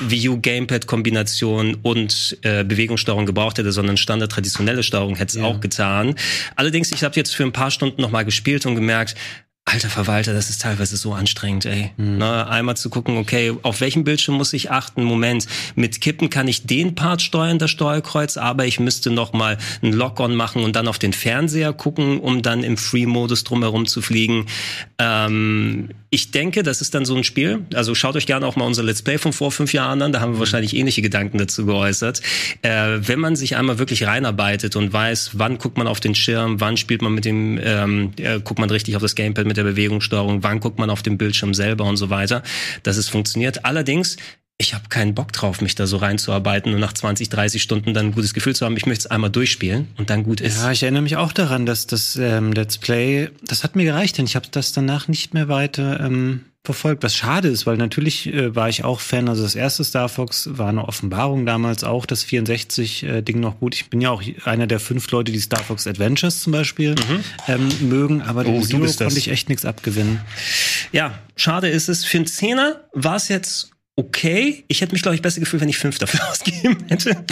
Wii U Gamepad Kombination und äh, Bewegungssteuerung gebraucht hätte, sondern Standard traditionelle Steuerung hätte es auch getan. Allerdings, ich habe jetzt für ein paar Stunden noch mal gespielt und gemerkt, Alter Verwalter, das ist teilweise so anstrengend, ey. Ne, einmal zu gucken, okay, auf welchem Bildschirm muss ich achten? Moment, mit Kippen kann ich den Part steuern, das Steuerkreuz, aber ich müsste noch mal ein Lock-on machen und dann auf den Fernseher gucken, um dann im Free-Modus drumherum zu fliegen. Ähm, ich denke, das ist dann so ein Spiel. Also schaut euch gerne auch mal unser Let's Play von vor fünf Jahren an. Da haben wir wahrscheinlich ähnliche Gedanken dazu geäußert. Äh, wenn man sich einmal wirklich reinarbeitet und weiß, wann guckt man auf den Schirm, wann spielt man mit dem, ähm, äh, guckt man richtig auf das Gamepad mit der Bewegungssteuerung, wann guckt man auf den Bildschirm selber und so weiter, dass es funktioniert. Allerdings ich habe keinen Bock drauf, mich da so reinzuarbeiten und nach 20, 30 Stunden dann ein gutes Gefühl zu haben. Ich möchte es einmal durchspielen und dann gut ist. Ja, ich erinnere mich auch daran, dass das ähm, Let's Play, das hat mir gereicht, denn ich habe das danach nicht mehr weiter ähm, verfolgt. Was schade ist, weil natürlich äh, war ich auch Fan. Also das erste Star Fox war eine Offenbarung damals, auch das 64-Ding noch gut. Ich bin ja auch einer der fünf Leute, die Star Fox Adventures zum Beispiel ähm, mögen, aber Mhm. Oh, Zero konnte ich echt nichts abgewinnen. Ja, schade ist es. Für einen Zehner war es jetzt okay. Ich hätte mich, glaube ich, besser gefühlt, wenn ich fünf dafür ausgegeben hätte.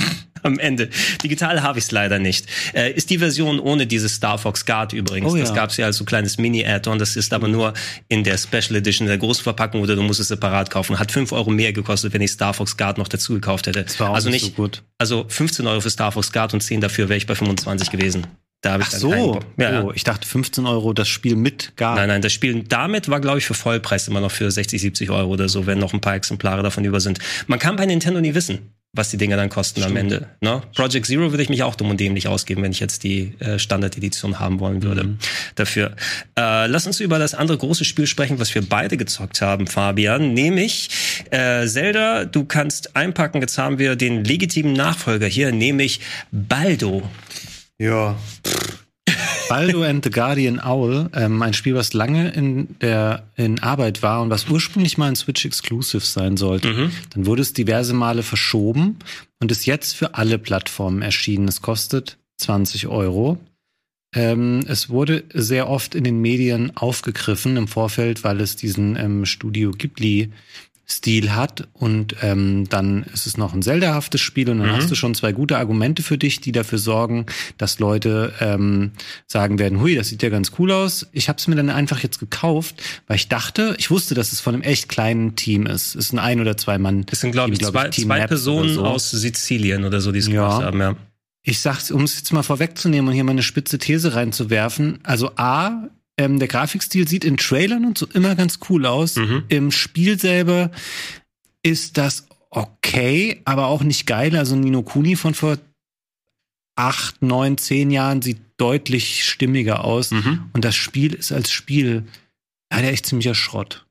Am Ende. Digital habe ich es leider nicht. Äh, ist die Version ohne dieses Star Fox Guard übrigens. Oh ja. Das gab es ja als so kleines Mini-Add-on. Das ist aber nur in der Special Edition, der Großverpackung, oder du musst es separat kaufen. Hat fünf Euro mehr gekostet, wenn ich Star Fox Guard noch dazu gekauft hätte. Das war auch also nicht nicht so gut. Also 15 Euro für Star Fox Guard und 10 dafür wäre ich bei 25 gewesen. Da habe ich Ach so. Ja, oh, ich dachte 15 Euro das Spiel mit gar. Nein, nein, das Spiel damit war, glaube ich, für Vollpreis immer noch für 60, 70 Euro oder so, wenn noch ein paar Exemplare davon über sind. Man kann bei Nintendo nie wissen, was die Dinger dann kosten am Ende. Ne? Project Zero würde ich mich auch dumm und dämlich ausgeben, wenn ich jetzt die äh, Standard-Edition haben wollen würde. Dafür. Äh, lass uns über das andere große Spiel sprechen, was wir beide gezockt haben, Fabian. Nämlich äh, Zelda, du kannst einpacken, jetzt haben wir den legitimen Nachfolger hier, nämlich Baldo. Ja. Baldo and the Guardian Owl, ähm, ein Spiel, was lange in der in Arbeit war und was ursprünglich mal ein Switch Exclusive sein sollte. Dann wurde es diverse Male verschoben und ist jetzt für alle Plattformen erschienen. Es kostet 20 Euro. Ähm, es wurde sehr oft in den Medien aufgegriffen im Vorfeld, weil es diesen ähm, Studio Ghibli Stil hat und ähm, dann ist es noch ein Zelda-haftes Spiel und dann Mhm. hast du schon zwei gute Argumente für dich, die dafür sorgen, dass Leute ähm, sagen werden, hui, das sieht ja ganz cool aus. Ich habe es mir dann einfach jetzt gekauft, weil ich dachte, ich wusste, dass es von einem echt kleinen Team ist. Es ist ein ein oder zwei Mann. Das sind, glaube ich, zwei, Team zwei Personen so. aus Sizilien oder so, die es Ja. gemacht haben, ja. Ich sag's, um es jetzt mal vorwegzunehmen und hier mal eine spitze These reinzuwerfen. Also A, ähm, der Grafikstil sieht in Trailern und so immer ganz cool aus. Mhm. Im Spiel selber ist das okay, aber auch nicht geil. Also Nino Kuni von vor acht, neun, zehn Jahren sieht deutlich stimmiger aus. Mhm. Und das Spiel ist als Spiel leider echt ziemlicher Schrott.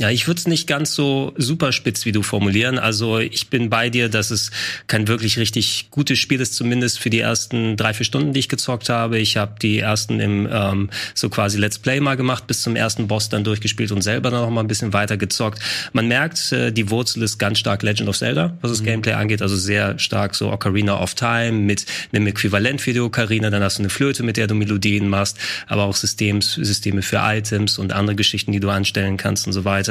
Ja, ich würde es nicht ganz so super spitz wie du formulieren. Also ich bin bei dir, dass es kein wirklich richtig gutes Spiel ist, zumindest für die ersten drei, vier Stunden, die ich gezockt habe. Ich habe die ersten im ähm, so quasi Let's Play mal gemacht, bis zum ersten Boss dann durchgespielt und selber dann noch mal ein bisschen weiter gezockt. Man merkt, äh, die Wurzel ist ganz stark Legend of Zelda, was das Gameplay angeht. Also sehr stark so Ocarina of Time mit einem Äquivalent für die Ocarina. Dann hast du eine Flöte, mit der du Melodien machst, aber auch Systems, Systeme für Items und andere Geschichten, die du anstellen kannst und so weiter.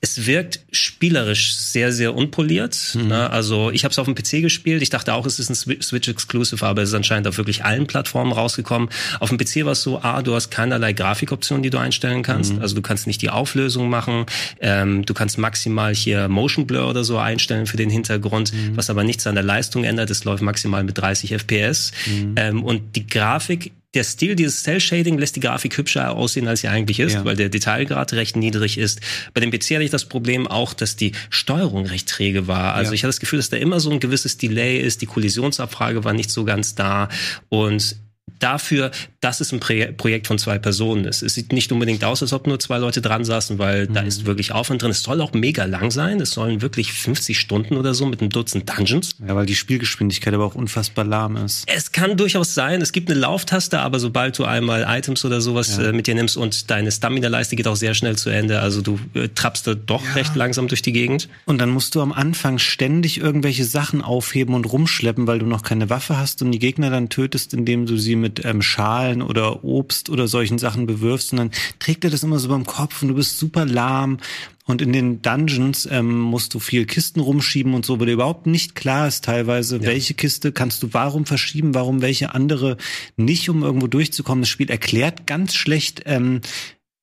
Es wirkt spielerisch sehr, sehr unpoliert. Ne? Also ich habe es auf dem PC gespielt. Ich dachte auch, es ist ein Swi- Switch-Exclusive, aber es ist anscheinend auf wirklich allen Plattformen rausgekommen. Auf dem PC war es so, A, du hast keinerlei Grafikoptionen, die du einstellen kannst. Also du kannst nicht die Auflösung machen. Ähm, du kannst maximal hier Motion Blur oder so einstellen für den Hintergrund, was aber nichts an der Leistung ändert. Es läuft maximal mit 30 FPS. Ähm, und die Grafik der Stil dieses Cell-Shading lässt die Grafik hübscher aussehen, als sie eigentlich ist, Ja. weil der Detailgrad recht niedrig ist. Bei dem PC hatte ich das Problem auch, dass die Steuerung recht träge war. Also Ja. ich hatte das Gefühl, dass da immer so ein gewisses Delay ist. Die Kollisionsabfrage war nicht so ganz da. Und dafür, dass es ein Projekt von zwei Personen ist. Es sieht nicht unbedingt aus, als ob nur zwei Leute dran saßen, weil da ist wirklich Aufwand drin. Es soll auch mega lang sein. Es sollen wirklich 50 Stunden oder so mit einem Dutzend Dungeons. Ja, weil die Spielgeschwindigkeit aber auch unfassbar lahm ist. Es kann durchaus sein, es gibt eine Lauftaste, aber sobald du einmal Items oder sowas Ja. äh, mit dir nimmst und deine Stamina-Leiste geht auch sehr schnell zu Ende, also du äh, trappst da doch recht langsam durch die Gegend. Und dann musst du am Anfang ständig irgendwelche Sachen aufheben und rumschleppen, weil du noch keine Waffe hast und die Gegner dann tötest, indem du sie mit ähm, Schalen oder Obst oder solchen Sachen bewirfst. Und dann trägt er das immer so beim Kopf und du bist super lahm. Und in den Dungeons ähm, musst du viel Kisten rumschieben und so, weil dir überhaupt nicht klar ist teilweise, welche Kiste kannst du warum verschieben, warum welche andere nicht, um irgendwo durchzukommen. Das Spiel erklärt ganz schlecht ähm,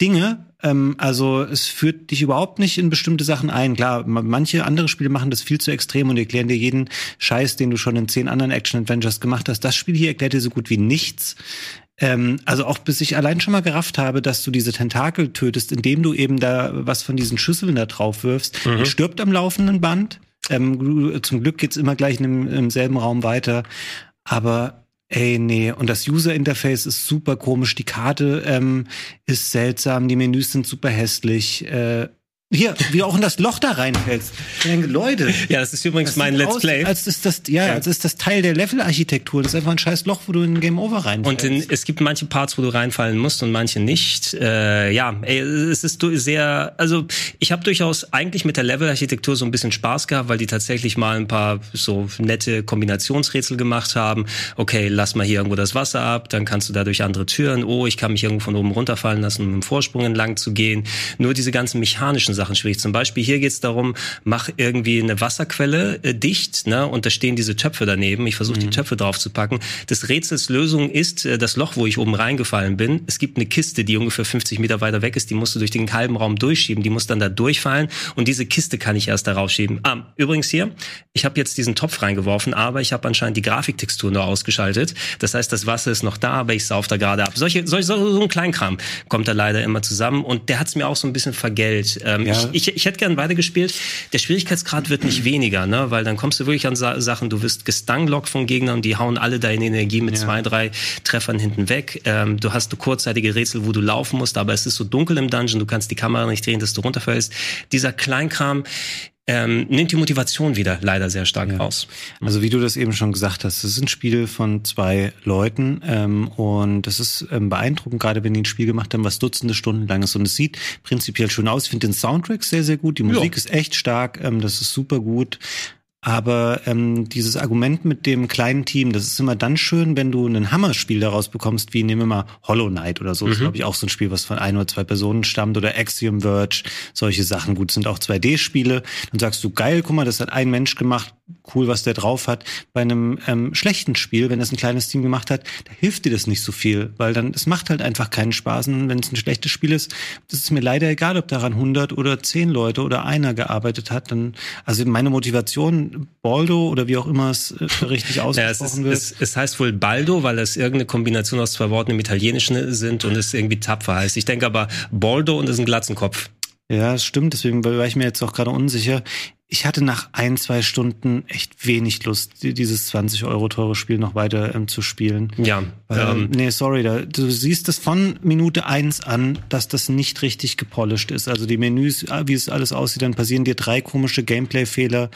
Dinge. Ähm, also es führt dich überhaupt nicht in bestimmte Sachen ein. Klar, ma- manche andere Spiele machen das viel zu extrem und erklären dir jeden Scheiß, den du schon in zehn anderen Action-Adventures gemacht hast. Das Spiel hier erklärt dir so gut wie nichts. Ähm, also auch bis ich allein schon mal gerafft habe, dass du diese Tentakel tötest, indem du eben da was von diesen Schüsseln da drauf wirfst. Die stirbt am laufenden Band. Ähm, zum Glück geht's immer gleich im, im selben Raum weiter. Aber ey, nee. Und das User-Interface ist super komisch. Die Karte ähm, ist seltsam. Die Menüs sind super hässlich. Äh, hier, wie du auch in das Loch da reinfällst. Denke, Leute. Ja, das ist übrigens das mein Let's aus, Play. Als ist das, ja, als ist das Teil der Level-Architektur. Das ist einfach ein scheiß Loch, wo du in Game Over reinfällst. Und in, es gibt manche Parts, wo du reinfallen musst und manche nicht. Äh, ja, ey, es ist sehr, also ich habe durchaus eigentlich mit der Level-Architektur so ein bisschen Spaß gehabt, weil die tatsächlich mal ein paar so nette Kombinationsrätsel gemacht haben. Okay, lass mal hier irgendwo das Wasser ab, dann kannst du da durch andere Türen. Oh, ich kann mich irgendwo von oben runterfallen lassen, um im Vorsprung entlang zu gehen. Nur diese ganzen mechanischen Sachen schwierig. Zum Beispiel hier geht's darum, mach irgendwie eine Wasserquelle äh, dicht, ne? Und da stehen diese Töpfe daneben. Ich versuche die Töpfe drauf zu packen. Des Rätsels Lösung ist äh, das Loch, wo ich oben reingefallen bin. Es gibt eine Kiste, die ungefähr 50 Meter weiter weg ist. Die musst du durch den halben Raum durchschieben. Die muss dann da durchfallen. Und diese Kiste kann ich erst da rausschieben. Ah, übrigens hier, ich habe jetzt diesen Topf reingeworfen, aber ich habe anscheinend die Grafiktextur nur ausgeschaltet. Das heißt, das Wasser ist noch da, aber ich sauf da gerade ab. Solche, solche, so, so ein Kleinkram kommt da leider immer zusammen. Und der hat's mir auch so ein bisschen vergällt. Ähm, Ja. Ich, ich, ich hätte gern weitergespielt. Der Schwierigkeitsgrad wird nicht weniger, ne? weil dann kommst du wirklich an Sa Sachen, du wirst gestanglockt von Gegnern, die hauen alle deine Energie mit zwei, drei Treffern hinten weg. Ähm, du hast du kurzzeitige Rätsel, wo du laufen musst, aber es ist so dunkel im Dungeon, du kannst die Kamera nicht drehen, dass du runterfällst. Dieser Kleinkram ähm, nimmt die Motivation wieder leider sehr stark raus. Also wie du das eben schon gesagt hast, es ist ein Spiel von zwei Leuten ähm, und das ist ähm, beeindruckend, gerade wenn die ein Spiel gemacht haben, was Dutzende Stunden lang ist und es sieht prinzipiell schön aus. Ich finde den Soundtrack sehr, sehr gut, die Musik ist echt stark, ähm, das ist super gut. Aber ähm, dieses Argument mit dem kleinen Team, das ist immer dann schön, wenn du ein Hammerspiel daraus bekommst, wie nehmen wir mal Hollow Knight oder so. Mhm. Das ist, glaube ich, auch so ein Spiel, was von ein oder zwei Personen stammt oder Axiom Verge, solche Sachen. Gut, sind auch 2D-Spiele. Dann sagst du, geil, guck mal, das hat ein Mensch gemacht, cool, was der drauf hat. Bei einem ähm, schlechten Spiel, wenn das ein kleines Team gemacht hat, da hilft dir das nicht so viel, weil dann, es macht halt einfach keinen Spaß. Und wenn es ein schlechtes Spiel ist, das ist mir leider egal, ob daran 100 oder 10 Leute oder einer gearbeitet hat. Dann, also meine Motivation Baldo oder wie auch immer es äh, richtig ausgesprochen ja, es ist, wird. Es, es, heißt wohl Baldo, weil es irgendeine Kombination aus zwei Worten im Italienischen sind und es irgendwie tapfer heißt. Ich denke aber Baldo und es ist ein Glatzenkopf. Ja, das stimmt. Deswegen war ich mir jetzt auch gerade unsicher. Ich hatte nach ein, zwei Stunden echt wenig Lust, dieses 20 Euro teure Spiel noch weiter ähm, zu spielen. Ja. Weil, ähm, nee, sorry, da, du siehst es von Minute eins an, dass das nicht richtig gepolished ist. Also die Menüs, ah, wie es alles aussieht, dann passieren dir drei komische Gameplay-Fehler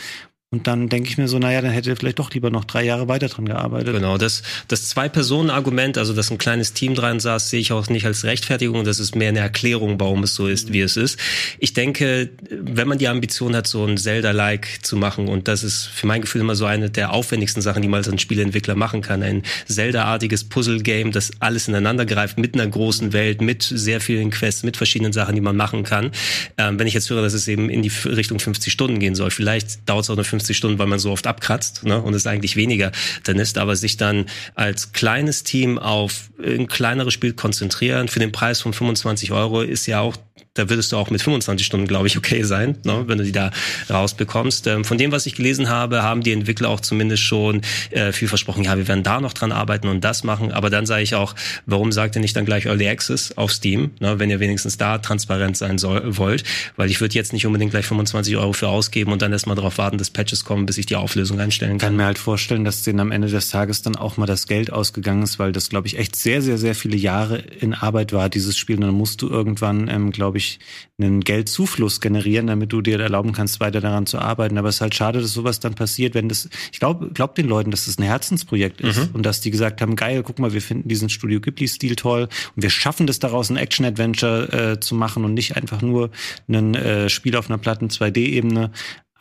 und dann denke ich mir so, naja, dann hätte er vielleicht doch lieber noch drei Jahre weiter dran gearbeitet. Genau, das, das Zwei-Personen-Argument, also dass ein kleines Team dran saß, sehe ich auch nicht als Rechtfertigung. Das ist mehr eine Erklärung, warum es so ist, wie es ist. Ich denke, wenn man die Ambition hat, so ein Zelda-like zu machen, und das ist für mein Gefühl immer so eine der aufwendigsten Sachen, die man als ein Spieleentwickler machen kann. Ein Zelda-artiges Puzzle-Game, das alles ineinander greift, mit einer großen Welt, mit sehr vielen Quests, mit verschiedenen Sachen, die man machen kann. Ähm, wenn ich jetzt höre, dass es eben in die Richtung 50 Stunden gehen soll, vielleicht dauert es auch nur 50 50 Stunden, weil man so oft abkratzt ne, und es eigentlich weniger dann ist, aber sich dann als kleines Team auf ein kleineres Spiel konzentrieren für den Preis von 25 Euro ist ja auch da würdest du auch mit 25 Stunden, glaube ich, okay sein, ne, wenn du die da rausbekommst. Ähm, von dem, was ich gelesen habe, haben die Entwickler auch zumindest schon äh, viel versprochen, ja, wir werden da noch dran arbeiten und das machen. Aber dann sage ich auch, warum sagt ihr nicht dann gleich Early Access auf Steam, ne, wenn ihr wenigstens da transparent sein soll, wollt? Weil ich würde jetzt nicht unbedingt gleich 25 Euro für ausgeben und dann erstmal darauf warten, dass Patches kommen, bis ich die Auflösung einstellen kann. Ich kann mir halt vorstellen, dass denen am Ende des Tages dann auch mal das Geld ausgegangen ist, weil das, glaube ich, echt sehr, sehr, sehr viele Jahre in Arbeit war, dieses Spiel. Und dann musst du irgendwann, ähm, glaube ich, einen Geldzufluss generieren, damit du dir erlauben kannst, weiter daran zu arbeiten. Aber es ist halt schade, dass sowas dann passiert, wenn das, ich glaube, glaub den Leuten, dass das ein Herzensprojekt ist mhm. und dass die gesagt haben, geil, guck mal, wir finden diesen Studio Ghibli-Stil toll und wir schaffen das daraus, ein Action-Adventure äh, zu machen und nicht einfach nur ein äh, Spiel auf einer platten 2D-Ebene.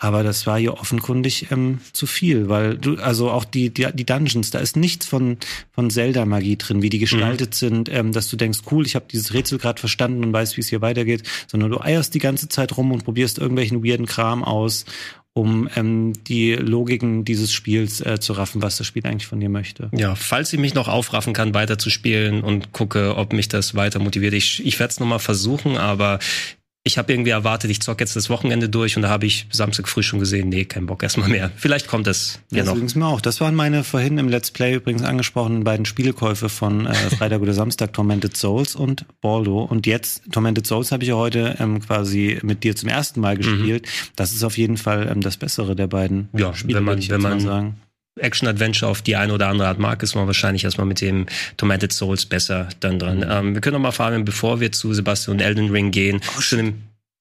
Aber das war hier offenkundig ähm, zu viel, weil du, also auch die, die, die Dungeons, da ist nichts von, von Zelda-Magie drin, wie die gestaltet mhm. sind, ähm, dass du denkst, cool, ich habe dieses Rätsel gerade verstanden und weiß, wie es hier weitergeht, sondern du eierst die ganze Zeit rum und probierst irgendwelchen weirden Kram aus, um ähm, die Logiken dieses Spiels äh, zu raffen, was das Spiel eigentlich von dir möchte. Ja, falls ich mich noch aufraffen kann, weiter zu spielen und gucke, ob mich das weiter motiviert. Ich, ich werde es nochmal versuchen, aber ich habe irgendwie erwartet, ich zock jetzt das Wochenende durch und da habe ich Samstag früh schon gesehen, nee, kein Bock erstmal mehr. Vielleicht kommt es ja, ja noch. Das mir auch. Das waren meine vorhin im Let's Play übrigens angesprochenen beiden Spielekäufe von äh, Freitag oder Samstag, Tormented Souls und Baldo. Und jetzt, Tormented Souls habe ich ja heute ähm, quasi mit dir zum ersten Mal gespielt. Mhm. Das ist auf jeden Fall ähm, das Bessere der beiden ja, Spiele, wenn man, ich wenn man, sagen. Action-Adventure auf die eine oder andere Art mag, ist man wahrscheinlich erstmal mit dem Tormented Souls besser dann dran. Mhm. Ähm, wir können noch mal fragen, bevor wir zu Sebastian und Elden Ring gehen. Oh, schon im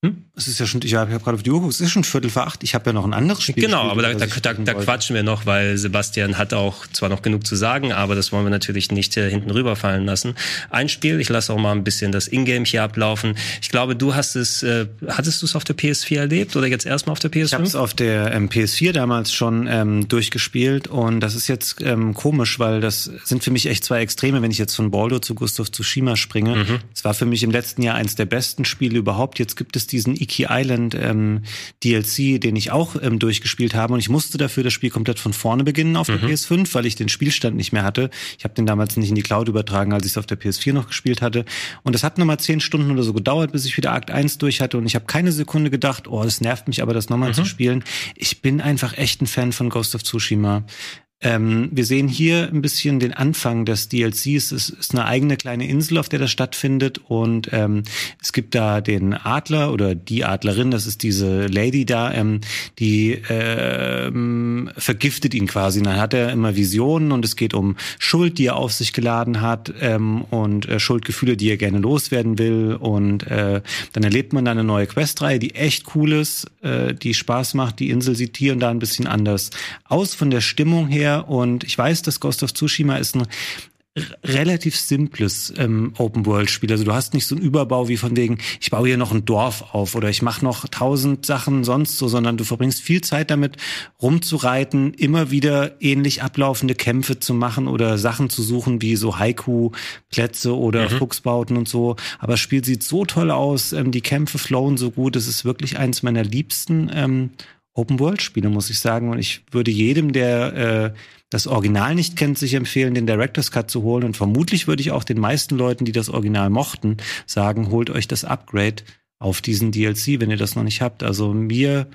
hm? Es ist ja schon, ich habe hab gerade auf die Uhr geguckt, es ist schon Viertel vor acht. Ich habe ja noch ein anderes Spiel. Genau, aber da, da, da, da quatschen wir noch, weil Sebastian hat auch zwar noch genug zu sagen, aber das wollen wir natürlich nicht äh, hinten rüberfallen lassen. Ein Spiel, ich lasse auch mal ein bisschen das Ingame hier ablaufen. Ich glaube, du hast es, äh, hattest du es auf der PS4 erlebt oder jetzt erstmal auf der PS5? Ich habe es auf der ähm, PS4 damals schon ähm, durchgespielt und das ist jetzt ähm, komisch, weil das sind für mich echt zwei Extreme, wenn ich jetzt von Baldo zu Gustav Tsushima springe. Mhm. Es mhm. war für mich im letzten Jahr eins der besten Spiele überhaupt. Jetzt gibt es diesen Iki Island ähm, DLC, den ich auch ähm, durchgespielt habe und ich musste dafür das Spiel komplett von vorne beginnen auf der mhm. PS5, weil ich den Spielstand nicht mehr hatte. Ich habe den damals nicht in die Cloud übertragen, als ich es auf der PS4 noch gespielt hatte. Und das hat nochmal zehn Stunden oder so gedauert, bis ich wieder Akt 1 durch hatte und ich habe keine Sekunde gedacht, oh, das nervt mich aber, das nochmal mhm. zu spielen. Ich bin einfach echt ein Fan von Ghost of Tsushima. Ähm, wir sehen hier ein bisschen den Anfang des DLCs. Es ist eine eigene kleine Insel, auf der das stattfindet. Und ähm, es gibt da den Adler oder die Adlerin, das ist diese Lady da, ähm, die ähm, vergiftet ihn quasi. Und dann hat er immer Visionen und es geht um Schuld, die er auf sich geladen hat ähm, und äh, Schuldgefühle, die er gerne loswerden will. Und äh, dann erlebt man da eine neue Questreihe, die echt cool ist, äh, die Spaß macht. Die Insel sieht hier und da ein bisschen anders aus von der Stimmung her und ich weiß, dass Ghost of Tsushima ist ein relativ simples ähm, Open-World-Spiel. Also du hast nicht so einen Überbau wie von wegen, ich baue hier noch ein Dorf auf oder ich mache noch tausend Sachen sonst so, sondern du verbringst viel Zeit damit, rumzureiten, immer wieder ähnlich ablaufende Kämpfe zu machen oder Sachen zu suchen wie so Haiku-Plätze oder mhm. Fuchsbauten und so. Aber das Spiel sieht so toll aus, ähm, die Kämpfe flowen so gut. Es ist wirklich eins meiner liebsten ähm, Open-World-Spiele, muss ich sagen. Und ich würde jedem, der äh, das Original nicht kennt, sich empfehlen, den Director's Cut zu holen. Und vermutlich würde ich auch den meisten Leuten, die das Original mochten, sagen, holt euch das Upgrade auf diesen DLC, wenn ihr das noch nicht habt. Also mir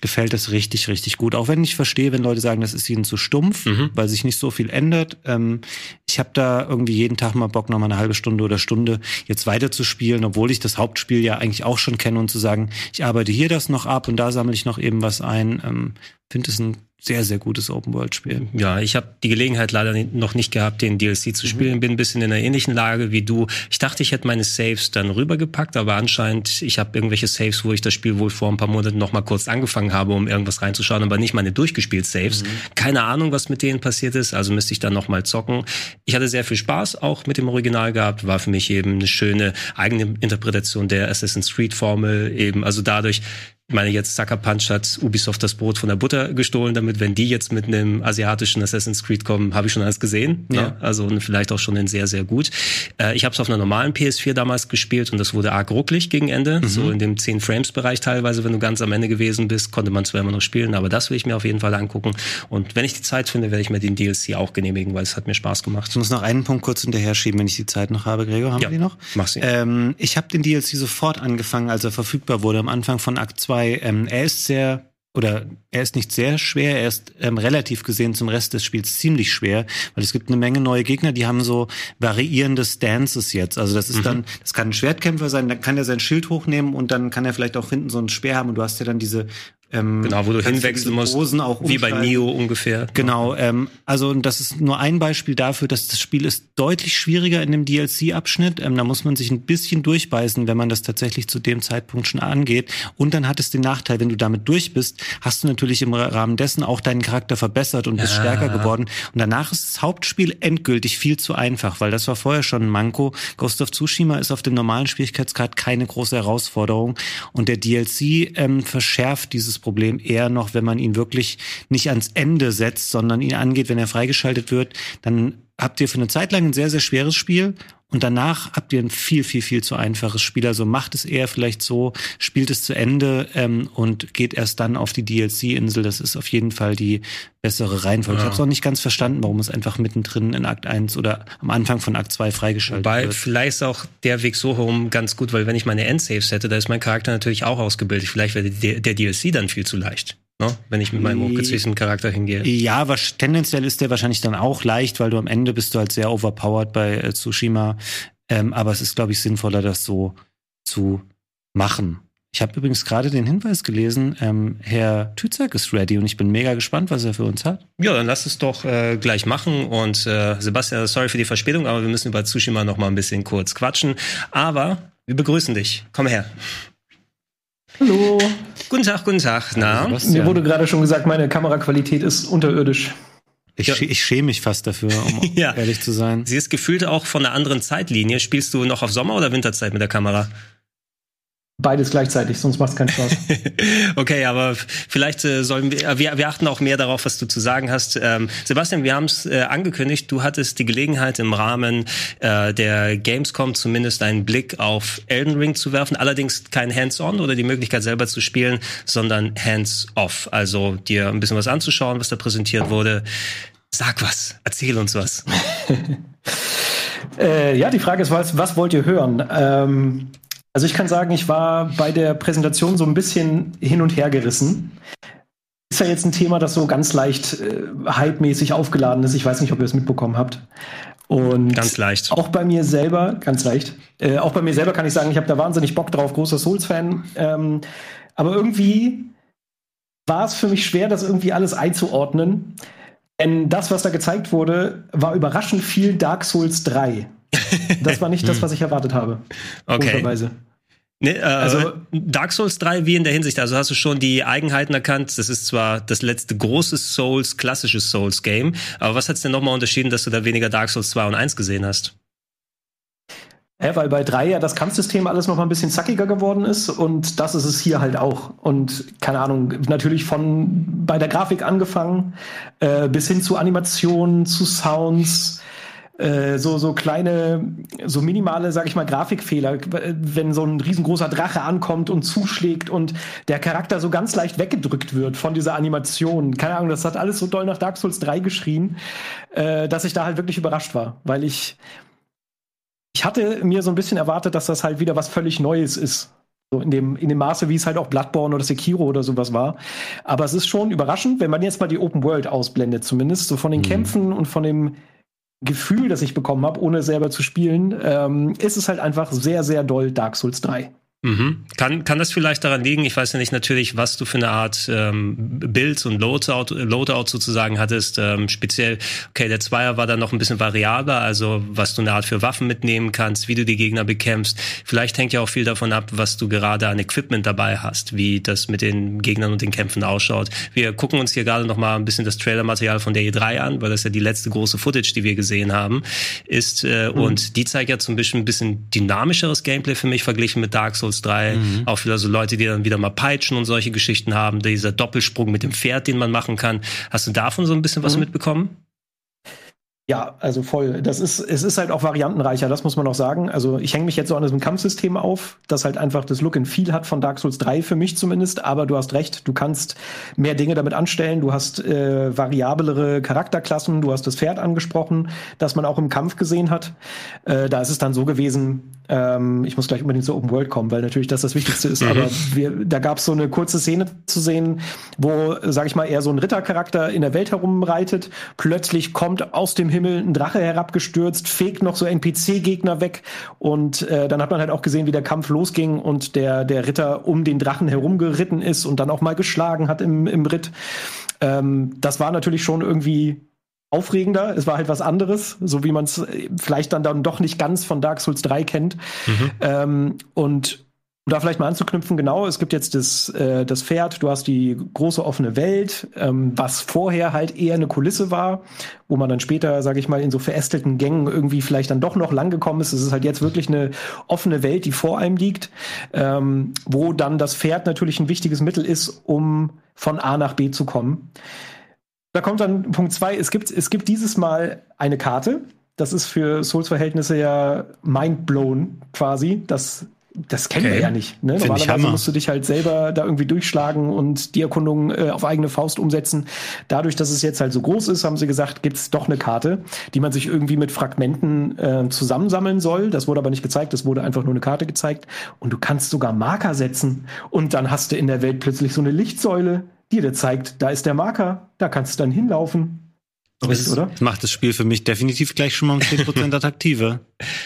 gefällt das richtig, richtig gut. Auch wenn ich verstehe, wenn Leute sagen, das ist ihnen zu stumpf, mhm. weil sich nicht so viel ändert. Ähm, ich habe da irgendwie jeden Tag mal Bock, noch mal eine halbe Stunde oder Stunde jetzt weiter zu spielen, obwohl ich das Hauptspiel ja eigentlich auch schon kenne und zu sagen, ich arbeite hier das noch ab und da sammle ich noch eben was ein. Ähm, Finde es ein sehr, sehr gutes Open-World-Spiel. Ja, ich habe die Gelegenheit leider noch nicht gehabt, den DLC zu mhm. spielen. Mhm. Bin ein bisschen in einer ähnlichen Lage wie du. Ich dachte, ich hätte meine Saves dann rübergepackt, aber anscheinend, ich habe irgendwelche Saves, wo ich das Spiel wohl vor ein paar Monaten noch mal kurz angefangen habe, um irgendwas reinzuschauen, aber nicht meine durchgespielt Saves. Mhm. Keine Ahnung, was mit denen passiert ist, also müsste ich dann noch mal zocken. Ich hatte sehr viel Spaß auch mit dem Original gehabt, war für mich eben eine schöne eigene Interpretation der Assassin's Creed Formel eben, also dadurch ich meine, jetzt Sucker Punch hat Ubisoft das Brot von der Butter gestohlen, damit wenn die jetzt mit einem asiatischen Assassin's Creed kommen, habe ich schon alles gesehen. Ne? Ja. Ne? Also vielleicht auch schon in sehr, sehr gut. Äh, ich habe es auf einer normalen PS4 damals gespielt und das wurde arg rucklig gegen Ende. Mhm. So in dem 10 Frames Bereich teilweise, wenn du ganz am Ende gewesen bist, konnte man zwar immer noch spielen, aber das will ich mir auf jeden Fall angucken. Und wenn ich die Zeit finde, werde ich mir den DLC auch genehmigen, weil es hat mir Spaß gemacht. Ich muss noch einen Punkt kurz hinterher schieben, wenn ich die Zeit noch habe, Gregor. Haben ja, wir die noch? Mach sie. Ähm, ich habe den DLC sofort angefangen, als er verfügbar wurde, am Anfang von Akt 2 2. Ähm, er ist sehr oder er ist nicht sehr schwer, er ist ähm, relativ gesehen zum Rest des Spiels ziemlich schwer, weil es gibt eine Menge neue Gegner, die haben so variierende Stances jetzt. Also das ist mhm. dann, das kann ein Schwertkämpfer sein, dann kann er sein Schild hochnehmen und dann kann er vielleicht auch hinten so ein Speer haben und du hast ja dann diese ähm, genau, wo du hinwechseln musst, wie bei Neo ungefähr. Genau, ähm, also das ist nur ein Beispiel dafür, dass das Spiel ist deutlich schwieriger in dem DLC-Abschnitt. Ähm, da muss man sich ein bisschen durchbeißen, wenn man das tatsächlich zu dem Zeitpunkt schon angeht. Und dann hat es den Nachteil, wenn du damit durch bist, hast du natürlich im Rahmen dessen auch deinen Charakter verbessert und bist ja. stärker geworden. Und danach ist das Hauptspiel endgültig viel zu einfach, weil das war vorher schon ein Manko. Ghost of Tsushima ist auf dem normalen Schwierigkeitsgrad keine große Herausforderung. Und der DLC ähm, verschärft dieses Problem eher noch, wenn man ihn wirklich nicht ans Ende setzt, sondern ihn angeht, wenn er freigeschaltet wird, dann habt ihr für eine Zeit lang ein sehr, sehr schweres Spiel und danach habt ihr ein viel, viel, viel zu einfaches Spiel. Also macht es eher vielleicht so, spielt es zu Ende ähm, und geht erst dann auf die DLC-Insel. Das ist auf jeden Fall die bessere Reihenfolge. Ja. Ich habe es auch nicht ganz verstanden, warum es einfach mittendrin in Akt 1 oder am Anfang von Akt 2 freigeschaltet Wobei, wird. Vielleicht ist auch der Weg so herum ganz gut, weil wenn ich meine Endsaves hätte, da ist mein Charakter natürlich auch ausgebildet. Vielleicht wäre der, der DLC dann viel zu leicht. Ne? wenn ich mit meinem hochgezwichten Charakter hingehe. Ja, was, tendenziell ist der wahrscheinlich dann auch leicht, weil du am Ende bist du halt sehr overpowered bei äh, Tsushima. Ähm, aber es ist, glaube ich, sinnvoller, das so zu machen. Ich habe übrigens gerade den Hinweis gelesen, ähm, Herr Tützak ist ready und ich bin mega gespannt, was er für uns hat. Ja, dann lass es doch äh, gleich machen. Und äh, Sebastian, sorry für die Verspätung, aber wir müssen über Tsushima noch mal ein bisschen kurz quatschen. Aber wir begrüßen dich. Komm her. Hallo. Guten Tag, guten Tag. Na? Mir wurde gerade schon gesagt, meine Kameraqualität ist unterirdisch. Ich, ja. ich schäme mich fast dafür, um ja. ehrlich zu sein. Sie ist gefühlt auch von einer anderen Zeitlinie. Spielst du noch auf Sommer- oder Winterzeit mit der Kamera? Beides gleichzeitig, sonst macht es keinen Spaß. okay, aber vielleicht äh, sollen wir, wir, wir achten auch mehr darauf, was du zu sagen hast. Ähm, Sebastian, wir haben es äh, angekündigt, du hattest die Gelegenheit im Rahmen äh, der Gamescom zumindest einen Blick auf Elden Ring zu werfen, allerdings kein Hands-on oder die Möglichkeit selber zu spielen, sondern Hands-off, also dir ein bisschen was anzuschauen, was da präsentiert wurde. Sag was, erzähl uns was. äh, ja, die Frage ist, was, was wollt ihr hören? Ähm also ich kann sagen, ich war bei der Präsentation so ein bisschen hin und her gerissen. Ist ja jetzt ein Thema, das so ganz leicht äh, hype-mäßig aufgeladen ist. Ich weiß nicht, ob ihr es mitbekommen habt. Und ganz leicht. Auch bei mir selber, ganz leicht. Äh, auch bei mir selber kann ich sagen, ich habe da wahnsinnig Bock drauf, großer Souls-Fan. Ähm, aber irgendwie war es für mich schwer, das irgendwie alles einzuordnen. Denn das, was da gezeigt wurde, war überraschend viel Dark Souls 3. Das war nicht das, hm. was ich erwartet habe. Okay. Nee, äh, also Dark Souls 3 wie in der Hinsicht, also hast du schon die Eigenheiten erkannt. Das ist zwar das letzte große Souls, klassisches Souls-Game, aber was hat's denn nochmal unterschieden, dass du da weniger Dark Souls 2 und 1 gesehen hast? Ja, weil bei 3 ja das Kampfsystem alles noch mal ein bisschen zackiger geworden ist und das ist es hier halt auch. Und keine Ahnung, natürlich von bei der Grafik angefangen, äh, bis hin zu Animationen, zu Sounds, äh, so, so kleine, so minimale, sag ich mal, Grafikfehler, wenn so ein riesengroßer Drache ankommt und zuschlägt und der Charakter so ganz leicht weggedrückt wird von dieser Animation. Keine Ahnung, das hat alles so doll nach Dark Souls 3 geschrien, äh, dass ich da halt wirklich überrascht war, weil ich, ich hatte mir so ein bisschen erwartet, dass das halt wieder was völlig Neues ist. So in dem, in dem Maße, wie es halt auch Bloodborne oder Sekiro oder sowas war. Aber es ist schon überraschend, wenn man jetzt mal die Open World ausblendet, zumindest so von den mhm. Kämpfen und von dem Gefühl, das ich bekommen habe, ohne selber zu spielen, ähm, ist es halt einfach sehr, sehr doll Dark Souls 3. Mhm. Kann, kann das vielleicht daran liegen, ich weiß ja nicht natürlich, was du für eine Art ähm, Builds und Loadout, Loadout sozusagen hattest. Ähm, speziell, okay, der Zweier war dann noch ein bisschen variabler, also was du eine Art für Waffen mitnehmen kannst, wie du die Gegner bekämpfst. Vielleicht hängt ja auch viel davon ab, was du gerade an Equipment dabei hast, wie das mit den Gegnern und den Kämpfen ausschaut. Wir gucken uns hier gerade noch mal ein bisschen das Trailermaterial von der E3 an, weil das ja die letzte große Footage, die wir gesehen haben, ist. Äh, mhm. Und die zeigt ja zum Beispiel ein bisschen dynamischeres Gameplay für mich verglichen mit Dark Souls Souls 3. Mhm. Auch wieder so Leute, die dann wieder mal peitschen und solche Geschichten haben. Dieser Doppelsprung mit dem Pferd, den man machen kann. Hast du davon so ein bisschen was mhm. mitbekommen? Ja, also voll. Das ist, es ist halt auch variantenreicher, das muss man auch sagen. Also ich hänge mich jetzt so an diesem Kampfsystem auf, das halt einfach das Look and Feel hat von Dark Souls 3 für mich zumindest. Aber du hast recht, du kannst mehr Dinge damit anstellen. Du hast äh, variablere Charakterklassen. Du hast das Pferd angesprochen, das man auch im Kampf gesehen hat. Äh, da ist es dann so gewesen, ähm, ich muss gleich unbedingt zur Open World kommen, weil natürlich das das Wichtigste ist. Mhm. Aber wir, da gab es so eine kurze Szene zu sehen, wo, sag ich mal, eher so ein Rittercharakter in der Welt herumreitet. Plötzlich kommt aus dem Himmel Himmel ein Drache herabgestürzt, fegt noch so NPC-Gegner weg und äh, dann hat man halt auch gesehen, wie der Kampf losging und der, der Ritter um den Drachen herumgeritten ist und dann auch mal geschlagen hat im, im Ritt. Ähm, das war natürlich schon irgendwie aufregender. Es war halt was anderes, so wie man es vielleicht dann, dann doch nicht ganz von Dark Souls 3 kennt. Mhm. Ähm, und um da vielleicht mal anzuknüpfen, genau, es gibt jetzt das, äh, das Pferd, du hast die große offene Welt, ähm, was vorher halt eher eine Kulisse war, wo man dann später, sage ich mal, in so verästelten Gängen irgendwie vielleicht dann doch noch lang gekommen ist. Es ist halt jetzt wirklich eine offene Welt, die vor einem liegt, ähm, wo dann das Pferd natürlich ein wichtiges Mittel ist, um von A nach B zu kommen. Da kommt dann Punkt zwei, es gibt, es gibt dieses Mal eine Karte, das ist für Souls-Verhältnisse ja mindblown quasi. Das das kennen okay. wir ja nicht. Ne? Normalerweise musst du dich halt selber da irgendwie durchschlagen und die Erkundung äh, auf eigene Faust umsetzen. Dadurch, dass es jetzt halt so groß ist, haben sie gesagt, gibt's doch eine Karte, die man sich irgendwie mit Fragmenten äh, zusammensammeln soll. Das wurde aber nicht gezeigt, es wurde einfach nur eine Karte gezeigt. Und du kannst sogar Marker setzen. Und dann hast du in der Welt plötzlich so eine Lichtsäule, die dir zeigt, da ist der Marker, da kannst du dann hinlaufen. Das ist, oder? macht das Spiel für mich definitiv gleich schon mal um 10% attraktiver.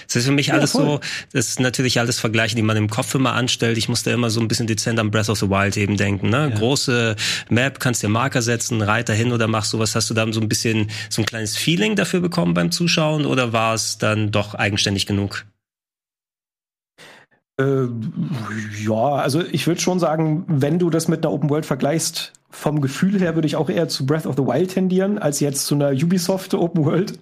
Das ist für mich alles voll. so, das ist natürlich alles Vergleiche, die man im Kopf immer anstellt. Ich musste immer so ein bisschen dezent an Breath of the Wild eben denken. Ne? Ja. Große Map, kannst dir Marker setzen, Reiter hin oder machst sowas. Hast du da so ein bisschen so ein kleines Feeling dafür bekommen beim Zuschauen oder war es dann doch eigenständig genug? Äh, ja, also ich würde schon sagen, wenn du das mit einer Open World vergleichst, vom Gefühl her würde ich auch eher zu Breath of the Wild tendieren, als jetzt zu einer Ubisoft Open World.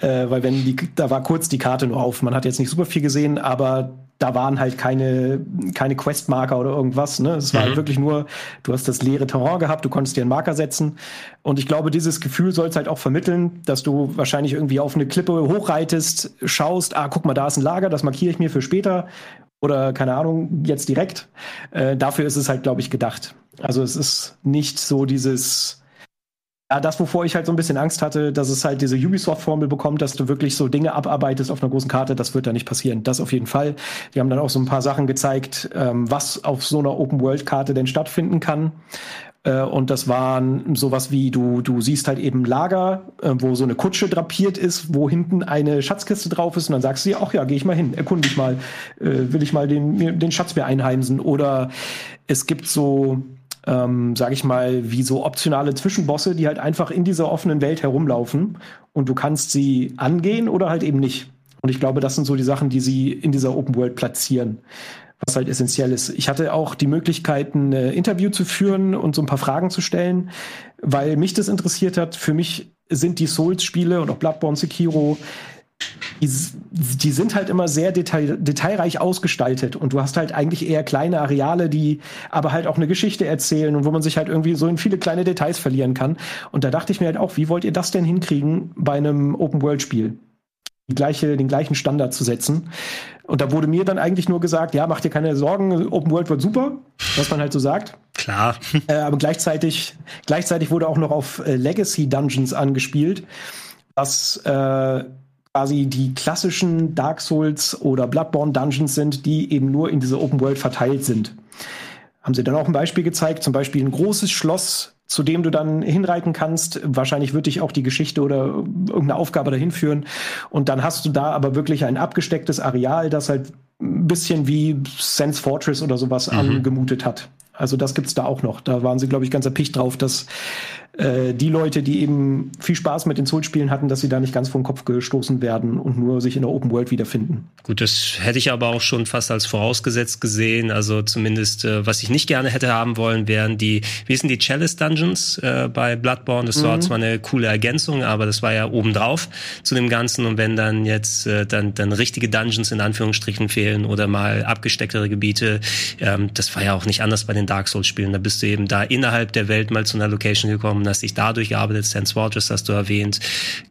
Äh, weil wenn die, da war kurz die Karte nur auf. Man hat jetzt nicht super viel gesehen, aber da waren halt keine, keine Questmarker oder irgendwas. Ne? Es war mhm. wirklich nur, du hast das leere Terrain gehabt, du konntest dir einen Marker setzen. Und ich glaube, dieses Gefühl soll es halt auch vermitteln, dass du wahrscheinlich irgendwie auf eine Klippe hochreitest, schaust, ah, guck mal, da ist ein Lager, das markiere ich mir für später oder keine Ahnung, jetzt direkt. Äh, dafür ist es halt, glaube ich, gedacht. Also es ist nicht so dieses, ja, das, wovor ich halt so ein bisschen Angst hatte, dass es halt diese Ubisoft-Formel bekommt, dass du wirklich so Dinge abarbeitest auf einer großen Karte, das wird da nicht passieren. Das auf jeden Fall. Die haben dann auch so ein paar Sachen gezeigt, ähm, was auf so einer Open-World-Karte denn stattfinden kann. Äh, und das waren sowas wie, du, du siehst halt eben Lager, äh, wo so eine Kutsche drapiert ist, wo hinten eine Schatzkiste drauf ist und dann sagst du dir, ach ja, geh ich mal hin, erkunde ich mal, äh, will ich mal den, den Schatzbär einheimsen. Oder es gibt so, ähm, sag ich mal, wie so optionale Zwischenbosse, die halt einfach in dieser offenen Welt herumlaufen und du kannst sie angehen oder halt eben nicht. Und ich glaube, das sind so die Sachen, die sie in dieser Open World platzieren. Was halt essentiell ist. Ich hatte auch die Möglichkeit, ein Interview zu führen und so ein paar Fragen zu stellen, weil mich das interessiert hat. Für mich sind die Souls-Spiele und auch Bloodborne Sekiro die, die, sind halt immer sehr detail, detailreich ausgestaltet und du hast halt eigentlich eher kleine Areale, die aber halt auch eine Geschichte erzählen und wo man sich halt irgendwie so in viele kleine Details verlieren kann. Und da dachte ich mir halt auch, wie wollt ihr das denn hinkriegen bei einem Open-World-Spiel? Gleiche, den gleichen Standard zu setzen. Und da wurde mir dann eigentlich nur gesagt, ja, mach dir keine Sorgen, Open World wird super, was man halt so sagt. Klar. Äh, aber gleichzeitig, gleichzeitig wurde auch noch auf äh, Legacy Dungeons angespielt, was äh, quasi die klassischen Dark Souls oder Bloodborne Dungeons sind, die eben nur in dieser Open World verteilt sind. Haben sie dann auch ein Beispiel gezeigt, zum Beispiel ein großes Schloss, zu dem du dann hinreiten kannst. Wahrscheinlich wird dich auch die Geschichte oder irgendeine Aufgabe dahin führen. Und dann hast du da aber wirklich ein abgestecktes Areal, das halt ein bisschen wie Sense Fortress oder sowas mhm. angemutet hat. Also das gibt's da auch noch. Da waren sie, glaube ich, ganz erpicht drauf, dass äh, die Leute, die eben viel Spaß mit den Souls-Spielen hatten, dass sie da nicht ganz vor den Kopf gestoßen werden und nur sich in der Open World wiederfinden. Gut, das hätte ich aber auch schon fast als vorausgesetzt gesehen. Also zumindest, äh, was ich nicht gerne hätte haben wollen, wären die, wie sind die Chalice Dungeons äh, bei Bloodborne? Das mhm. war zwar eine coole Ergänzung, aber das war ja obendrauf zu dem Ganzen. Und wenn dann jetzt äh, dann, dann richtige Dungeons in Anführungsstrichen fehlen oder mal abgestecktere Gebiete, ähm, das war ja auch nicht anders bei den Dark Souls-Spielen. Da bist du eben da innerhalb der Welt mal zu einer Location gekommen gekommen, hast dich dadurch gearbeitet. Sense Fortress hast du erwähnt.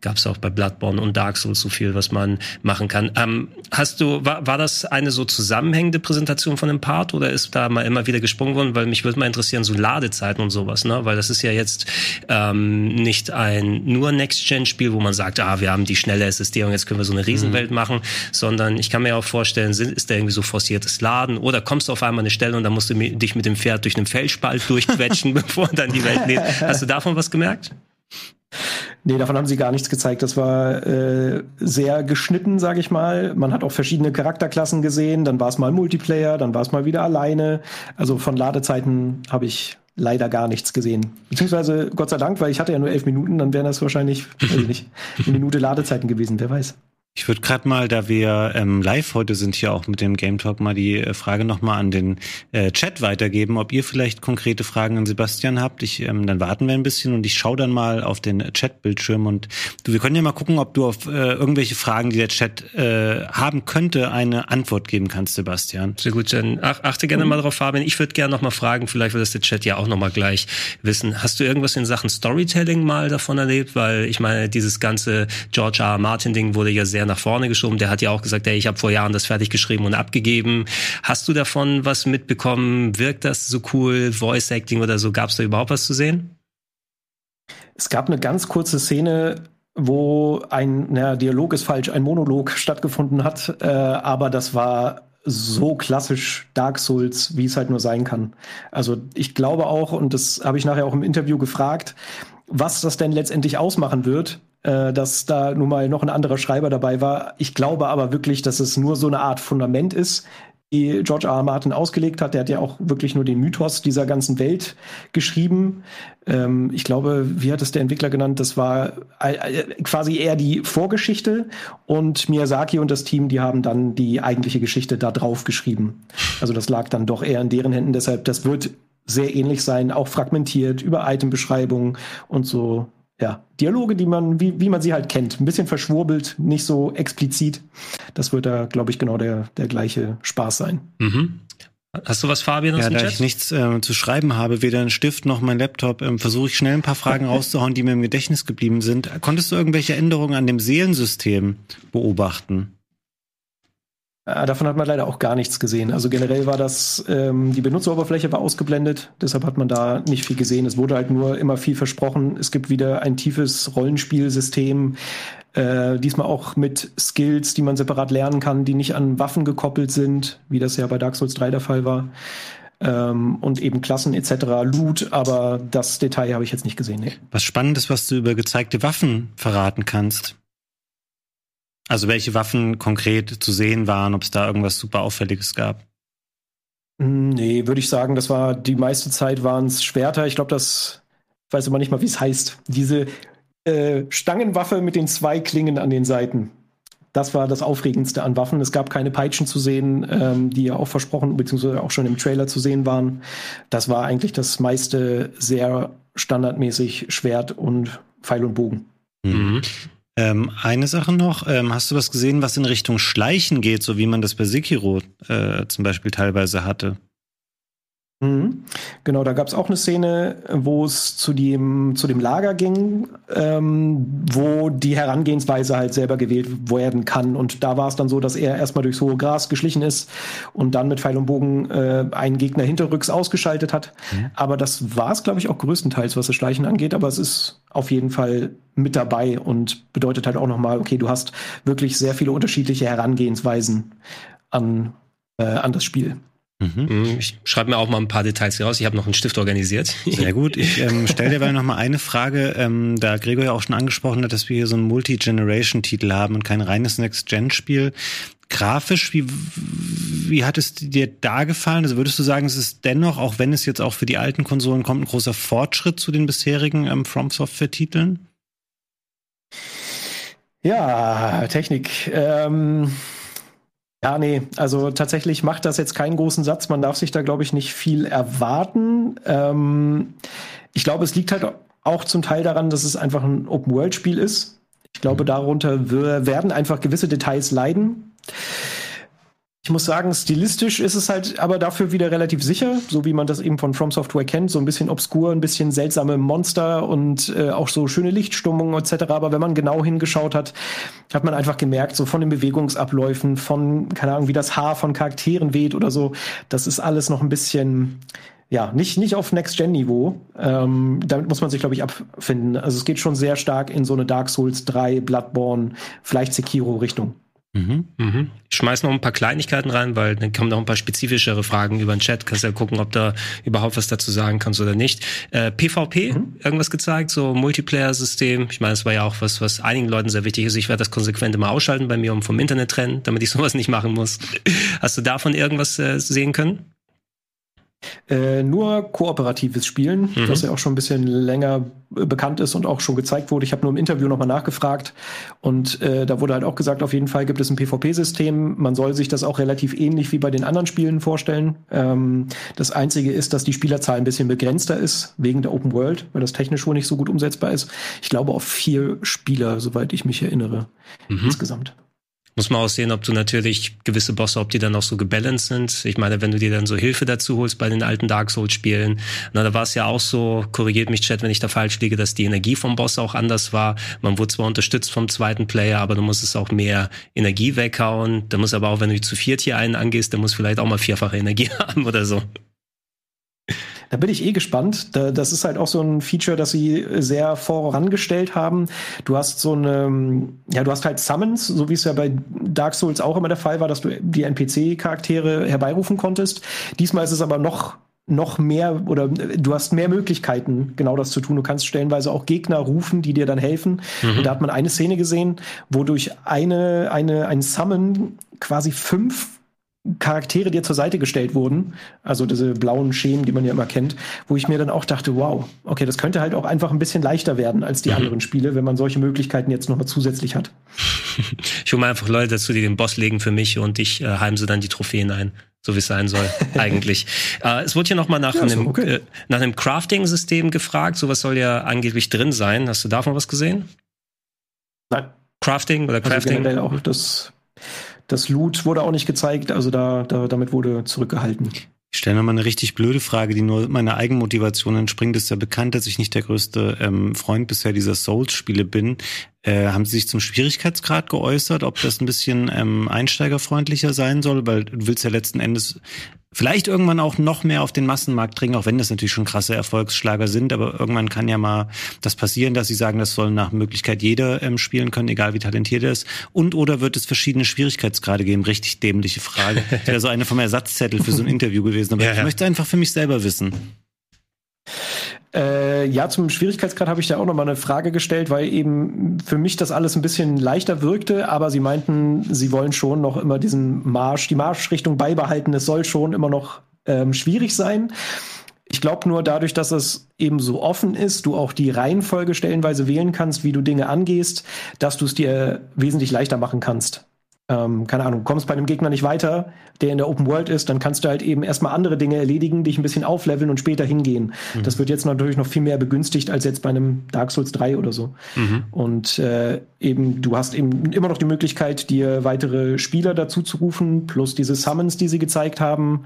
Gab es auch bei Bloodborne und Dark Souls so viel, was man machen kann. Ähm, hast du, war, war das eine so zusammenhängende Präsentation von dem Part oder ist da mal immer wieder gesprungen worden? Weil mich würde mal interessieren, so Ladezeiten und sowas, ne? Weil das ist ja jetzt ähm, nicht ein nur Next-Gen-Spiel, wo man sagt, ah, wir haben die schnelle SSD und jetzt können wir so eine Riesenwelt mhm. machen, sondern ich kann mir auch vorstellen, ist da irgendwie so forciertes Laden oder kommst du auf einmal eine Stelle und dann musst du dich mit dem Pferd durch einen Felsspalt durchquetschen, bevor dann die Welt lädt. Hast du da davon was gemerkt? Nee, davon haben sie gar nichts gezeigt. Das war äh, sehr geschnitten, sage ich mal. Man hat auch verschiedene Charakterklassen gesehen. Dann war es mal Multiplayer, dann war es mal wieder alleine. Also von Ladezeiten habe ich leider gar nichts gesehen. Beziehungsweise Gott sei Dank, weil ich hatte ja nur elf Minuten, dann wären das wahrscheinlich, weiß ich nicht, eine Minute Ladezeiten gewesen, wer weiß. Ich würde gerade mal, da wir ähm, live heute sind, hier auch mit dem Game Talk mal die äh, Frage nochmal an den äh, Chat weitergeben, ob ihr vielleicht konkrete Fragen an Sebastian habt. Ich, ähm, dann warten wir ein bisschen und ich schaue dann mal auf den Chat-Bildschirm und du, wir können ja mal gucken, ob du auf äh, irgendwelche Fragen, die der Chat äh, haben könnte, eine Antwort geben kannst, Sebastian. Sehr gut, dann ach, achte gerne mal darauf, Fabian. Ich würde gerne nochmal fragen, vielleicht wird das der Chat ja auch nochmal gleich wissen. Hast du irgendwas in Sachen Storytelling mal davon erlebt? Weil ich meine, dieses ganze George R. R. Martin-Ding wurde ja sehr sehr nach vorne geschoben. Der hat ja auch gesagt, ey, ich habe vor Jahren das fertig geschrieben und abgegeben. Hast du davon was mitbekommen? Wirkt das so cool? Voice Acting oder so? Gab es da überhaupt was zu sehen? Es gab eine ganz kurze Szene, wo ein, na, Dialog ist falsch, ein Monolog stattgefunden hat, äh, aber das war so klassisch Dark Souls, wie es halt nur sein kann. Also ich glaube auch, und das habe ich nachher auch im Interview gefragt, was das denn letztendlich ausmachen wird, äh, dass da nun mal noch ein anderer Schreiber dabei war. Ich glaube aber wirklich, dass es nur so eine Art Fundament ist, die George R. R. Martin ausgelegt hat. Der hat ja auch wirklich nur den Mythos dieser ganzen Welt geschrieben. Ähm, ich glaube, wie hat es der Entwickler genannt? Das war äh, quasi eher die Vorgeschichte und Miyazaki und das Team, die haben dann die eigentliche Geschichte da drauf geschrieben. Also das lag dann doch eher in deren Händen. Deshalb, das wird sehr ähnlich sein, auch fragmentiert über Itembeschreibungen und so ja, Dialoge, die man, wie, wie man sie halt kennt. Ein bisschen verschwurbelt, nicht so explizit. Das wird da, glaube ich, genau der, der gleiche Spaß sein. Mhm. Hast du was, Fabian, aus ja, dem da Chat? ich nichts äh, zu schreiben habe, weder ein Stift noch mein Laptop, ähm, versuche ich schnell ein paar Fragen rauszuhauen, die mir im Gedächtnis geblieben sind. Konntest du irgendwelche Änderungen an dem Seelensystem beobachten? Äh, davon hat man leider auch gar nichts gesehen. Also generell war das, ähm, die Benutzeroberfläche war ausgeblendet, deshalb hat man da nicht viel gesehen. Es wurde halt nur immer viel versprochen. Es gibt wieder ein tiefes Rollenspielsystem, äh, diesmal auch mit Skills, die man separat lernen kann, die nicht an Waffen gekoppelt sind, wie das ja bei Dark Souls 3 der Fall war. Ähm, und eben Klassen etc., Loot, aber das Detail habe ich jetzt nicht gesehen. Nee. Was spannend ist, was du über gezeigte Waffen verraten kannst. Also welche Waffen konkret zu sehen waren, ob es da irgendwas super Auffälliges gab? Hm, nee, würde ich sagen, das war die meiste Zeit waren es Schwerter. Ich glaube, das ich weiß immer nicht mal, wie es heißt. Diese äh, Stangenwaffe mit den zwei Klingen an den Seiten. das war das Aufregendste an Waffen. Es gab keine Peitschen zu sehen, ähm, die ja auch versprochen, beziehungsweise auch schon im Trailer zu sehen waren. Das war eigentlich das meiste sehr standardmäßig Schwert und Pfeil und Bogen. Mhm. Ähm, eine Sache noch, ähm, hast du was gesehen, was in Richtung Schleichen geht, so wie man das bei Sekiro äh, zum Beispiel teilweise hatte? Mhm. Genau, da gab es auch eine Szene, wo es zu dem, zu dem Lager ging, ähm, wo die Herangehensweise halt selber gewählt werden kann. Und da war es dann so, dass er erstmal durchs hohe Gras geschlichen ist und dann mit Pfeil und Bogen äh, einen Gegner hinterrücks ausgeschaltet hat. Mhm. Aber das war es, glaube ich, auch größtenteils, was das Schleichen angeht. Aber es ist auf jeden Fall mit dabei und bedeutet halt auch nochmal, okay, du hast wirklich sehr viele unterschiedliche Herangehensweisen an, äh, an das Spiel. Mhm. mhm. Ich schreibe mir auch mal ein paar Details hier raus. Ich habe noch einen Stift organisiert. Sehr gut. Ich ähm, stelle dir noch mal eine Frage, ähm, da Gregor ja auch schon angesprochen hat, dass wir hier so einen Multi-Generation-Titel haben und kein reines Next-Gen-Spiel. Grafisch, wie, wie hat es dir da gefallen? Also würdest du sagen, es ist dennoch, auch wenn es jetzt auch für die alten Konsolen kommt, ein großer Fortschritt zu den bisherigen ähm, From Software-Titeln? Ja, Technik. Ähm ja, nee, also tatsächlich macht das jetzt keinen großen Satz. Man darf sich da, glaube ich, nicht viel erwarten. Ähm, ich glaube, es liegt halt auch zum Teil daran, dass es einfach ein Open-World-Spiel ist. Ich glaube, darunter werden einfach gewisse Details leiden. Ich muss sagen, stilistisch ist es halt aber dafür wieder relativ sicher, so wie man das eben von From Software kennt, so ein bisschen obskur, ein bisschen seltsame Monster und äh, auch so schöne Lichtstimmung etc. Aber wenn man genau hingeschaut hat, hat man einfach gemerkt, so von den Bewegungsabläufen, von, keine Ahnung, wie das Haar von Charakteren weht oder so, das ist alles noch ein bisschen, ja, nicht, nicht auf Next-Gen-Niveau. Ähm, damit muss man sich, glaube ich, abfinden. Also es geht schon sehr stark in so eine Dark Souls 3, Bloodborne, vielleicht Sekiro-Richtung. Mhm. Mhm. Ich schmeiß noch ein paar Kleinigkeiten rein, weil dann kommen noch ein paar spezifischere Fragen über den Chat. Kannst ja gucken, ob da überhaupt was dazu sagen kannst oder nicht. Äh, PvP, mhm. irgendwas gezeigt, so Multiplayer-System. Ich meine, das war ja auch was, was einigen Leuten sehr wichtig ist. Ich werde das konsequent immer ausschalten bei mir, um vom Internet trennen, damit ich sowas nicht machen muss. Hast du davon irgendwas äh, sehen können? Äh, nur kooperatives Spielen, mhm. das ja auch schon ein bisschen länger äh, bekannt ist und auch schon gezeigt wurde. Ich habe nur im Interview nochmal nachgefragt und äh, da wurde halt auch gesagt, auf jeden Fall gibt es ein PvP-System. Man soll sich das auch relativ ähnlich wie bei den anderen Spielen vorstellen. Ähm, das Einzige ist, dass die Spielerzahl ein bisschen begrenzter ist, wegen der Open World, weil das technisch wohl nicht so gut umsetzbar ist. Ich glaube auf vier Spieler, soweit ich mich erinnere, mhm. insgesamt. Muss man auch sehen, ob du natürlich gewisse Bosse, ob die dann auch so gebalanced sind. Ich meine, wenn du dir dann so Hilfe dazu holst bei den alten Dark Souls Spielen, na, da war es ja auch so, korrigiert mich Chat, wenn ich da falsch liege, dass die Energie vom Boss auch anders war. Man wurde zwar unterstützt vom zweiten Player, aber du musst es auch mehr Energie weghauen. Da muss aber auch, wenn du zu viert hier einen angehst, dann muss vielleicht auch mal vierfache Energie haben oder so. Da bin ich eh gespannt. das ist halt auch so ein Feature, das sie sehr vorangestellt haben. Du hast so eine, ja, du hast halt Summons, so wie es ja bei Dark Souls auch immer der Fall war, dass du die NPC-Charaktere herbeirufen konntest. Diesmal ist es aber noch noch mehr oder du hast mehr Möglichkeiten, genau das zu tun. Du kannst stellenweise auch Gegner rufen, die dir dann helfen. Mhm. Und da hat man eine Szene gesehen, wo durch eine, eine, ein Summon quasi fünf Charaktere dir zur Seite gestellt wurden, also diese blauen Schemen, die man ja immer kennt, wo ich mir dann auch dachte, wow, okay, das könnte halt auch einfach ein bisschen leichter werden als die mhm. anderen Spiele, wenn man solche Möglichkeiten jetzt nochmal zusätzlich hat. Ich hole mal einfach Leute dazu, die den Boss legen für mich und ich äh, heimse dann die Trophäen ein, so wie es sein soll, eigentlich. Äh, es wurde hier nochmal nach, ja, einem, okay. äh, nach einem Crafting-System gefragt, sowas soll ja angeblich drin sein. Hast du davon was gesehen? Nein. Crafting oder also Crafting? Also auch das das Loot wurde auch nicht gezeigt, also da, da damit wurde zurückgehalten. Ich stelle nochmal eine richtig blöde Frage, die nur meiner Eigenmotivation entspringt. Ist ja bekannt, dass ich nicht der größte ähm, Freund bisher dieser Souls-Spiele bin. Äh, haben Sie sich zum Schwierigkeitsgrad geäußert, ob das ein bisschen ähm, einsteigerfreundlicher sein soll? Weil du willst ja letzten Endes vielleicht irgendwann auch noch mehr auf den Massenmarkt dringen, auch wenn das natürlich schon krasse Erfolgsschlager sind, aber irgendwann kann ja mal das passieren, dass sie sagen, das soll nach Möglichkeit jeder ähm, spielen können, egal wie talentiert er ist. Und oder wird es verschiedene Schwierigkeitsgrade geben? Richtig dämliche Frage. Das wäre so eine vom Ersatzzettel für so ein Interview gewesen, aber ja, ja. ich möchte einfach für mich selber wissen. Äh, ja, zum Schwierigkeitsgrad habe ich da auch noch mal eine Frage gestellt, weil eben für mich das alles ein bisschen leichter wirkte, aber sie meinten, sie wollen schon noch immer diesen Marsch, die Marschrichtung beibehalten. Es soll schon immer noch ähm, schwierig sein. Ich glaube nur dadurch, dass es eben so offen ist, du auch die Reihenfolge stellenweise wählen kannst, wie du Dinge angehst, dass du es dir wesentlich leichter machen kannst ähm, keine Ahnung, kommst bei einem Gegner nicht weiter, der in der Open World ist, dann kannst du halt eben erstmal andere Dinge erledigen, dich ein bisschen aufleveln und später hingehen. Mhm. Das wird jetzt natürlich noch viel mehr begünstigt als jetzt bei einem Dark Souls 3 oder so. Mhm. Und äh, eben, du hast eben immer noch die Möglichkeit, dir weitere Spieler dazu zu rufen, plus diese Summons, die sie gezeigt haben.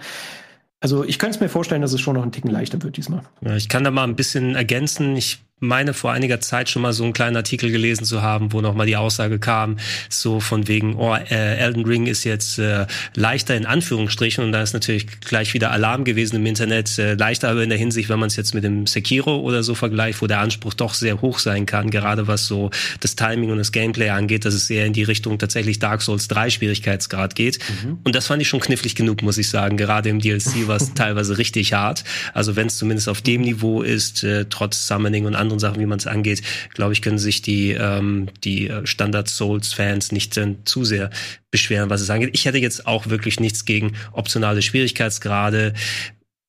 Also ich könnte es mir vorstellen, dass es schon noch ein Ticken leichter wird diesmal. Ja, ich kann da mal ein bisschen ergänzen. Ich meine vor einiger Zeit schon mal so einen kleinen Artikel gelesen zu haben, wo nochmal die Aussage kam, so von wegen, oh, äh, Elden Ring ist jetzt äh, leichter in Anführungsstrichen und da ist natürlich gleich wieder Alarm gewesen im Internet, äh, leichter aber in der Hinsicht, wenn man es jetzt mit dem Sekiro oder so vergleicht, wo der Anspruch doch sehr hoch sein kann, gerade was so das Timing und das Gameplay angeht, dass es sehr in die Richtung tatsächlich Dark Souls 3 Schwierigkeitsgrad geht. Mhm. Und das fand ich schon knifflig genug, muss ich sagen. Gerade im DLC war es teilweise richtig hart. Also wenn es zumindest auf dem Niveau ist, äh, trotz Summoning und anderen Sachen, wie man es angeht, glaube ich, können sich die, ähm, die äh, Standard-Souls-Fans nicht äh, zu sehr beschweren, was es angeht. Ich hätte jetzt auch wirklich nichts gegen optionale Schwierigkeitsgrade.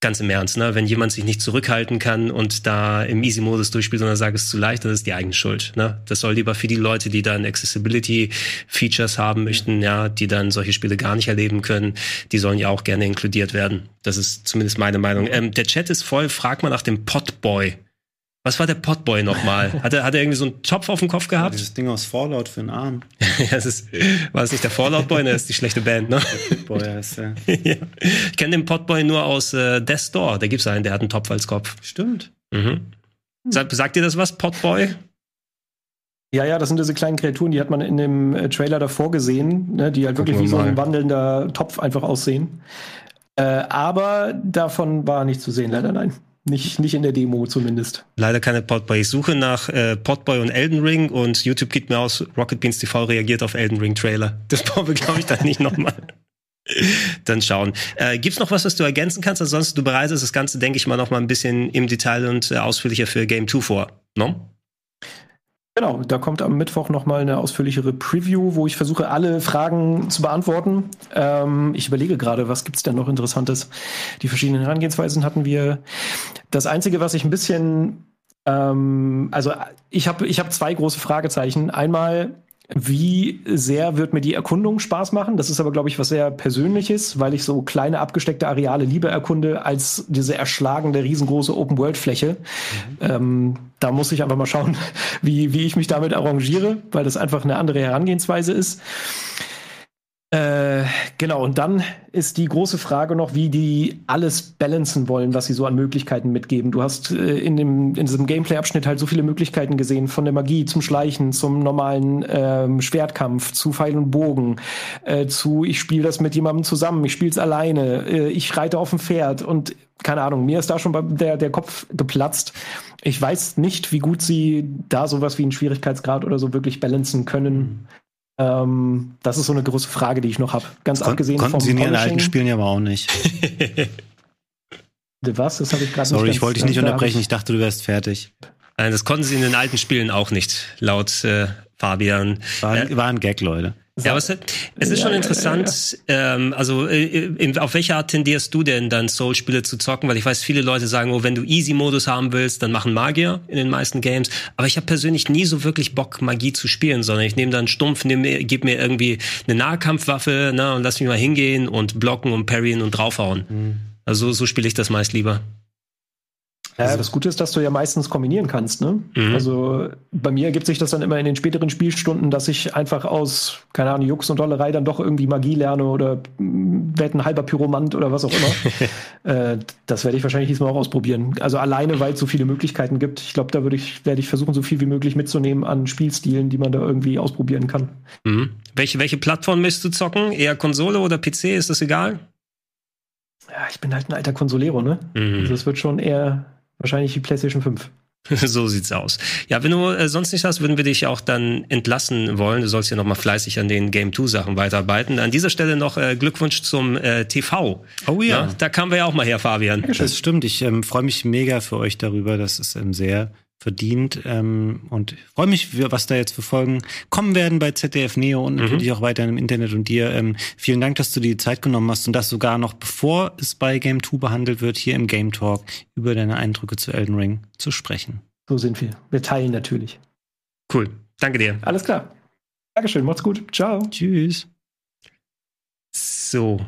Ganz im Ernst, ne? Wenn jemand sich nicht zurückhalten kann und da im Easy-Modus durchspielt, sondern sagt, es ist zu leicht, dann ist die eigene Schuld. Ne? Das soll lieber für die Leute, die dann Accessibility-Features haben möchten, ja, die dann solche Spiele gar nicht erleben können, die sollen ja auch gerne inkludiert werden. Das ist zumindest meine Meinung. Ähm, der Chat ist voll, frag mal nach dem Potboy. Was war der Potboy nochmal? Hat er, hat er irgendwie so einen Topf auf dem Kopf gehabt? Ja, dieses Ding aus Fallout für den Arm. ja, das ist, war es nicht der Fallout Boy? Ne, das ist die schlechte Band, ne? Der Potboy heißt der. ja. Ich kenne den Potboy nur aus äh, Death Store. Da gibt's einen, der hat einen Topf als Kopf. Stimmt. Mhm. Sag, sagt dir das was, Potboy? Ja, ja, das sind diese kleinen Kreaturen, die hat man in dem äh, Trailer davor gesehen, ne, die halt Gucken wirklich wie so ein wandelnder Topf einfach aussehen. Äh, aber davon war nicht zu sehen, leider nein. Nicht, nicht in der Demo zumindest. Leider keine Podboy. Ich suche nach äh, Podboy und Elden Ring und YouTube gibt mir aus, Rocket Beans TV reagiert auf Elden Ring Trailer. Das brauchen wir, glaube ich, dann nicht nochmal. dann schauen. Äh, gibt's noch was, was du ergänzen kannst? Ansonsten, du bereitest das Ganze, denke ich mal, noch mal ein bisschen im Detail und äh, ausführlicher für Game 2 vor, no? Genau, da kommt am Mittwoch nochmal eine ausführlichere Preview, wo ich versuche, alle Fragen zu beantworten. Ähm, ich überlege gerade, was gibt's denn noch Interessantes? Die verschiedenen Herangehensweisen hatten wir. Das Einzige, was ich ein bisschen, ähm, also ich habe ich hab zwei große Fragezeichen. Einmal, wie sehr wird mir die Erkundung Spaß machen? Das ist aber, glaube ich, was sehr Persönliches, weil ich so kleine abgesteckte Areale lieber erkunde als diese erschlagende riesengroße Open-World-Fläche. Mhm. Ähm, da muss ich einfach mal schauen, wie, wie ich mich damit arrangiere, weil das einfach eine andere Herangehensweise ist. Äh, genau, und dann ist die große Frage noch, wie die alles balancen wollen, was sie so an Möglichkeiten mitgeben. Du hast äh, in, dem, in diesem Gameplay-Abschnitt halt so viele Möglichkeiten gesehen, von der Magie zum Schleichen, zum normalen ähm, Schwertkampf, zu Pfeil und Bogen, äh, zu ich spiele das mit jemandem zusammen, ich spiele es alleine, äh, ich reite auf dem Pferd und keine Ahnung, mir ist da schon der, der Kopf geplatzt. Ich weiß nicht, wie gut sie da sowas wie einen Schwierigkeitsgrad oder so wirklich balancen können. Ähm, das ist so eine große Frage, die ich noch habe. Ganz Kon abgesehen konnten vom Sie in Ihren alten Spielen ja aber auch nicht. Was? Das habe ich gerade Sorry, ich wollte dich nicht unterbrechen. Ich dachte, du wärst fertig. Nein, das konnten sie in den alten Spielen auch nicht, laut äh, Fabian. War, äh, war ein Gag, Leute. Ja, aber es, es ist schon interessant. Ja, ja. Ähm, also äh, in, auf welche Art tendierst du denn dann Soul-Spiele zu zocken? Weil ich weiß, viele Leute sagen, oh, wenn du Easy-Modus haben willst, dann machen Magier in den meisten Games. Aber ich habe persönlich nie so wirklich Bock, Magie zu spielen, sondern ich nehme dann stumpf, nehm, gib mir irgendwie eine Nahkampfwaffe ne, und lass mich mal hingehen und blocken und parryen und draufhauen. Mhm. Also so spiele ich das meist lieber. Also das Gute ist, dass du ja meistens kombinieren kannst. Ne? Mhm. Also bei mir ergibt sich das dann immer in den späteren Spielstunden, dass ich einfach aus, keine Ahnung, Jux und Dollerei dann doch irgendwie Magie lerne oder werde ein halber Pyromant oder was auch immer. äh, das werde ich wahrscheinlich diesmal auch ausprobieren. Also alleine, weil es so viele Möglichkeiten gibt. Ich glaube, da würde ich, werde ich versuchen, so viel wie möglich mitzunehmen an Spielstilen, die man da irgendwie ausprobieren kann. Mhm. Welche, welche Plattform möchtest du zocken? Eher Konsole oder PC? Ist das egal? Ja, ich bin halt ein alter Konsolero, ne? Mhm. Also es wird schon eher Wahrscheinlich die PlayStation 5. so sieht's aus. Ja, wenn du äh, sonst nichts hast, würden wir dich auch dann entlassen wollen. Du sollst ja noch mal fleißig an den Game 2 Sachen weiterarbeiten. An dieser Stelle noch äh, Glückwunsch zum äh, TV. Oh ja. ja. Da kamen wir ja auch mal her, Fabian. Das stimmt. Ich ähm, freue mich mega für euch darüber. Das ist ähm, sehr verdient ähm, und freue mich, was da jetzt für Folgen kommen werden bei ZDF Neo und mhm. natürlich auch weiter im Internet und dir. Ähm, vielen Dank, dass du die Zeit genommen hast und das sogar noch bevor es bei Game 2 behandelt wird, hier im Game Talk über deine Eindrücke zu Elden Ring zu sprechen. So sind wir. Wir teilen natürlich. Cool. Danke dir. Alles klar. Dankeschön. Macht's gut. Ciao. Tschüss. So,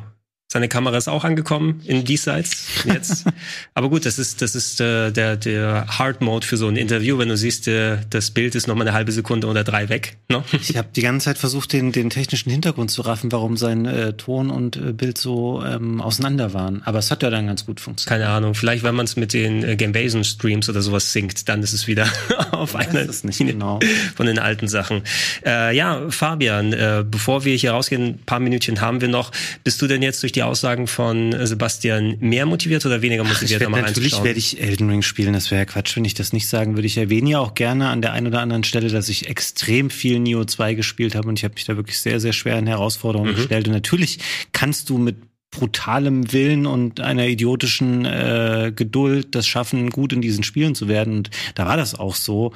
seine Kamera ist auch angekommen in Diesseits jetzt. Aber gut, das ist, das ist äh, der, der Hard Mode für so ein Interview. Wenn du siehst, äh, das Bild ist noch mal eine halbe Sekunde oder drei weg. Ne? Ich habe die ganze Zeit versucht, den, den technischen Hintergrund zu raffen, warum sein äh, Ton und äh, Bild so ähm, auseinander waren. Aber es hat ja dann ganz gut funktioniert. Keine Ahnung. Vielleicht, wenn man es mit den äh, Gamebasian Streams oder sowas sinkt, dann ist es wieder auf einer genau. von den alten Sachen. Äh, ja, Fabian, äh, bevor wir hier rausgehen, ein paar Minütchen haben wir noch. Bist du denn jetzt durch die die Aussagen von Sebastian mehr motiviert oder weniger motiviert? Ach, werd, natürlich werde ich Elden Ring spielen, das wäre ja Quatsch, wenn ich das nicht sagen würde. Ich erwähne ja auch gerne an der einen oder anderen Stelle, dass ich extrem viel Neo 2 gespielt habe und ich habe mich da wirklich sehr, sehr schwer in Herausforderungen mhm. gestellt. Und natürlich kannst du mit brutalem Willen und einer idiotischen äh, Geduld das schaffen, gut in diesen Spielen zu werden. Und da war das auch so.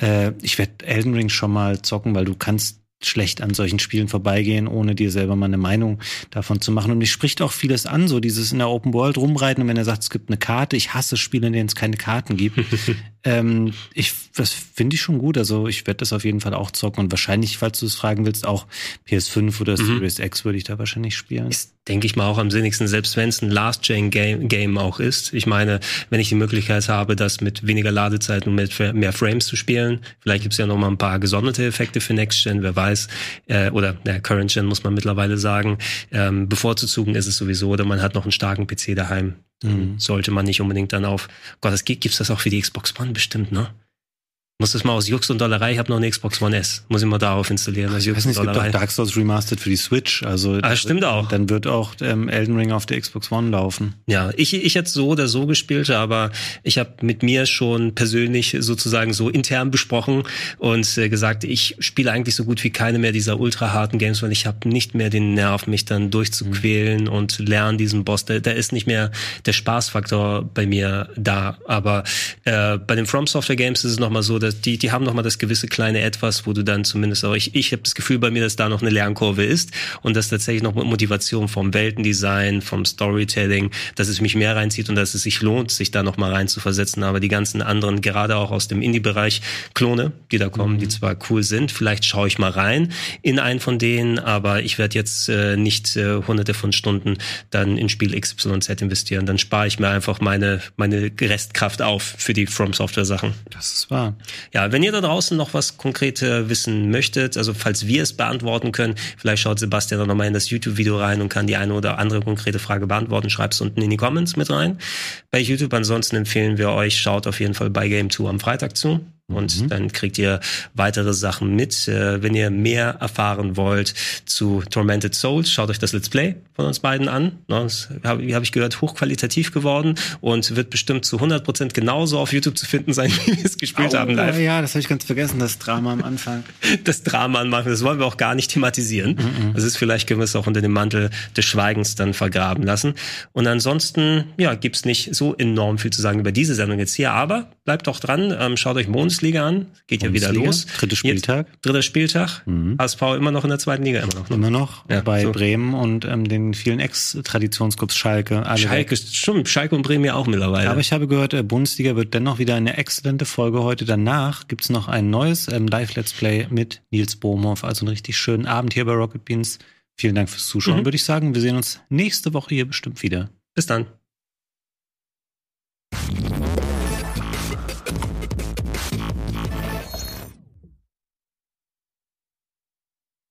Äh, ich werde Elden Ring schon mal zocken, weil du kannst schlecht an solchen Spielen vorbeigehen, ohne dir selber mal eine Meinung davon zu machen. Und mich spricht auch vieles an, so dieses in der Open World rumreiten und wenn er sagt, es gibt eine Karte, ich hasse Spiele, in denen es keine Karten gibt. ähm, ich, das finde ich schon gut. Also ich werde das auf jeden Fall auch zocken und wahrscheinlich, falls du es fragen willst, auch PS5 oder mhm. Series X würde ich da wahrscheinlich spielen. Ist, denke ich mal, auch am sinnigsten, selbst wenn es ein Last-Gen-Game Game auch ist. Ich meine, wenn ich die Möglichkeit habe, das mit weniger Ladezeit und mit mehr Frames zu spielen, vielleicht gibt es ja noch mal ein paar gesonderte Effekte für Next-Gen, wer weiß äh, oder ja, Current Gen muss man mittlerweile sagen, ähm, bevorzugen ist es sowieso, oder man hat noch einen starken PC daheim. Mhm. Sollte man nicht unbedingt dann auf, Gott, das gibt, gibt's das auch für die Xbox One bestimmt, ne? Muss das mal aus Jux und Dollerei, ich habe noch eine Xbox One S, muss ich mal darauf installieren. Aus Jux ich weiß nicht, es gibt auch Dark Souls Remastered für die Switch, also ah, stimmt auch. Dann wird auch ähm, Elden Ring auf der Xbox One laufen. Ja, ich ich hätte so oder so gespielt, aber ich habe mit mir schon persönlich sozusagen so intern besprochen und äh, gesagt, ich spiele eigentlich so gut wie keine mehr dieser ultra harten Games, weil ich habe nicht mehr den Nerv, mich dann durchzuquälen mhm. und lernen diesen Boss. Da, da ist nicht mehr der Spaßfaktor bei mir da. Aber äh, bei den From Software Games ist es nochmal so, dass die, die haben noch mal das gewisse kleine Etwas, wo du dann zumindest auch, ich, ich habe das Gefühl bei mir, dass da noch eine Lernkurve ist und dass tatsächlich noch Motivation vom Weltendesign, vom Storytelling, dass es mich mehr reinzieht und dass es sich lohnt, sich da noch mal rein zu versetzen. Aber die ganzen anderen, gerade auch aus dem Indie-Bereich, Klone, die da kommen, mhm. die zwar cool sind, vielleicht schaue ich mal rein in einen von denen, aber ich werde jetzt äh, nicht äh, hunderte von Stunden dann in Spiel XYZ investieren. Dann spare ich mir einfach meine, meine Restkraft auf für die From Software Sachen. Das ist wahr. Ja, wenn ihr da draußen noch was konkreter wissen möchtet, also falls wir es beantworten können, vielleicht schaut Sebastian noch mal in das YouTube-Video rein und kann die eine oder andere konkrete Frage beantworten. Schreibt es unten in die Comments mit rein. Bei YouTube ansonsten empfehlen wir euch, schaut auf jeden Fall bei Game 2 am Freitag zu. Und mhm. dann kriegt ihr weitere Sachen mit. Äh, wenn ihr mehr erfahren wollt zu Tormented Souls, schaut euch das Let's Play von uns beiden an. Ne, das habe hab ich gehört, hochqualitativ geworden und wird bestimmt zu 100% genauso auf YouTube zu finden sein, wie wir es gespielt oh, haben live. Ja, das habe ich ganz vergessen, das Drama am Anfang. Das Drama am Anfang, das wollen wir auch gar nicht thematisieren. Mhm. Das ist vielleicht, können wir es auch unter dem Mantel des Schweigens dann vergraben lassen. Und ansonsten, ja, gibt's nicht so enorm viel zu sagen über diese Sendung jetzt hier, aber bleibt doch dran, ähm, schaut euch Mons Bundesliga an. Geht ja wieder los. Dritter Spieltag. Jetzt, dritter Spieltag. Mhm. HSV immer noch in der zweiten Liga. Immer noch. Ne? Immer noch. Ja, bei so. Bremen und ähm, den vielen Ex-Traditionsclubs Schalke. Schalke, weg. stimmt. Schalke und Bremen ja auch mittlerweile. Aber ich habe gehört, der Bundesliga wird dennoch wieder eine exzellente Folge heute. Danach gibt's noch ein neues ähm, Live-Let's Play mit Nils Bohmhoff. Also einen richtig schönen Abend hier bei Rocket Beans. Vielen Dank fürs Zuschauen, mhm. würde ich sagen. Wir sehen uns nächste Woche hier bestimmt wieder. Bis dann.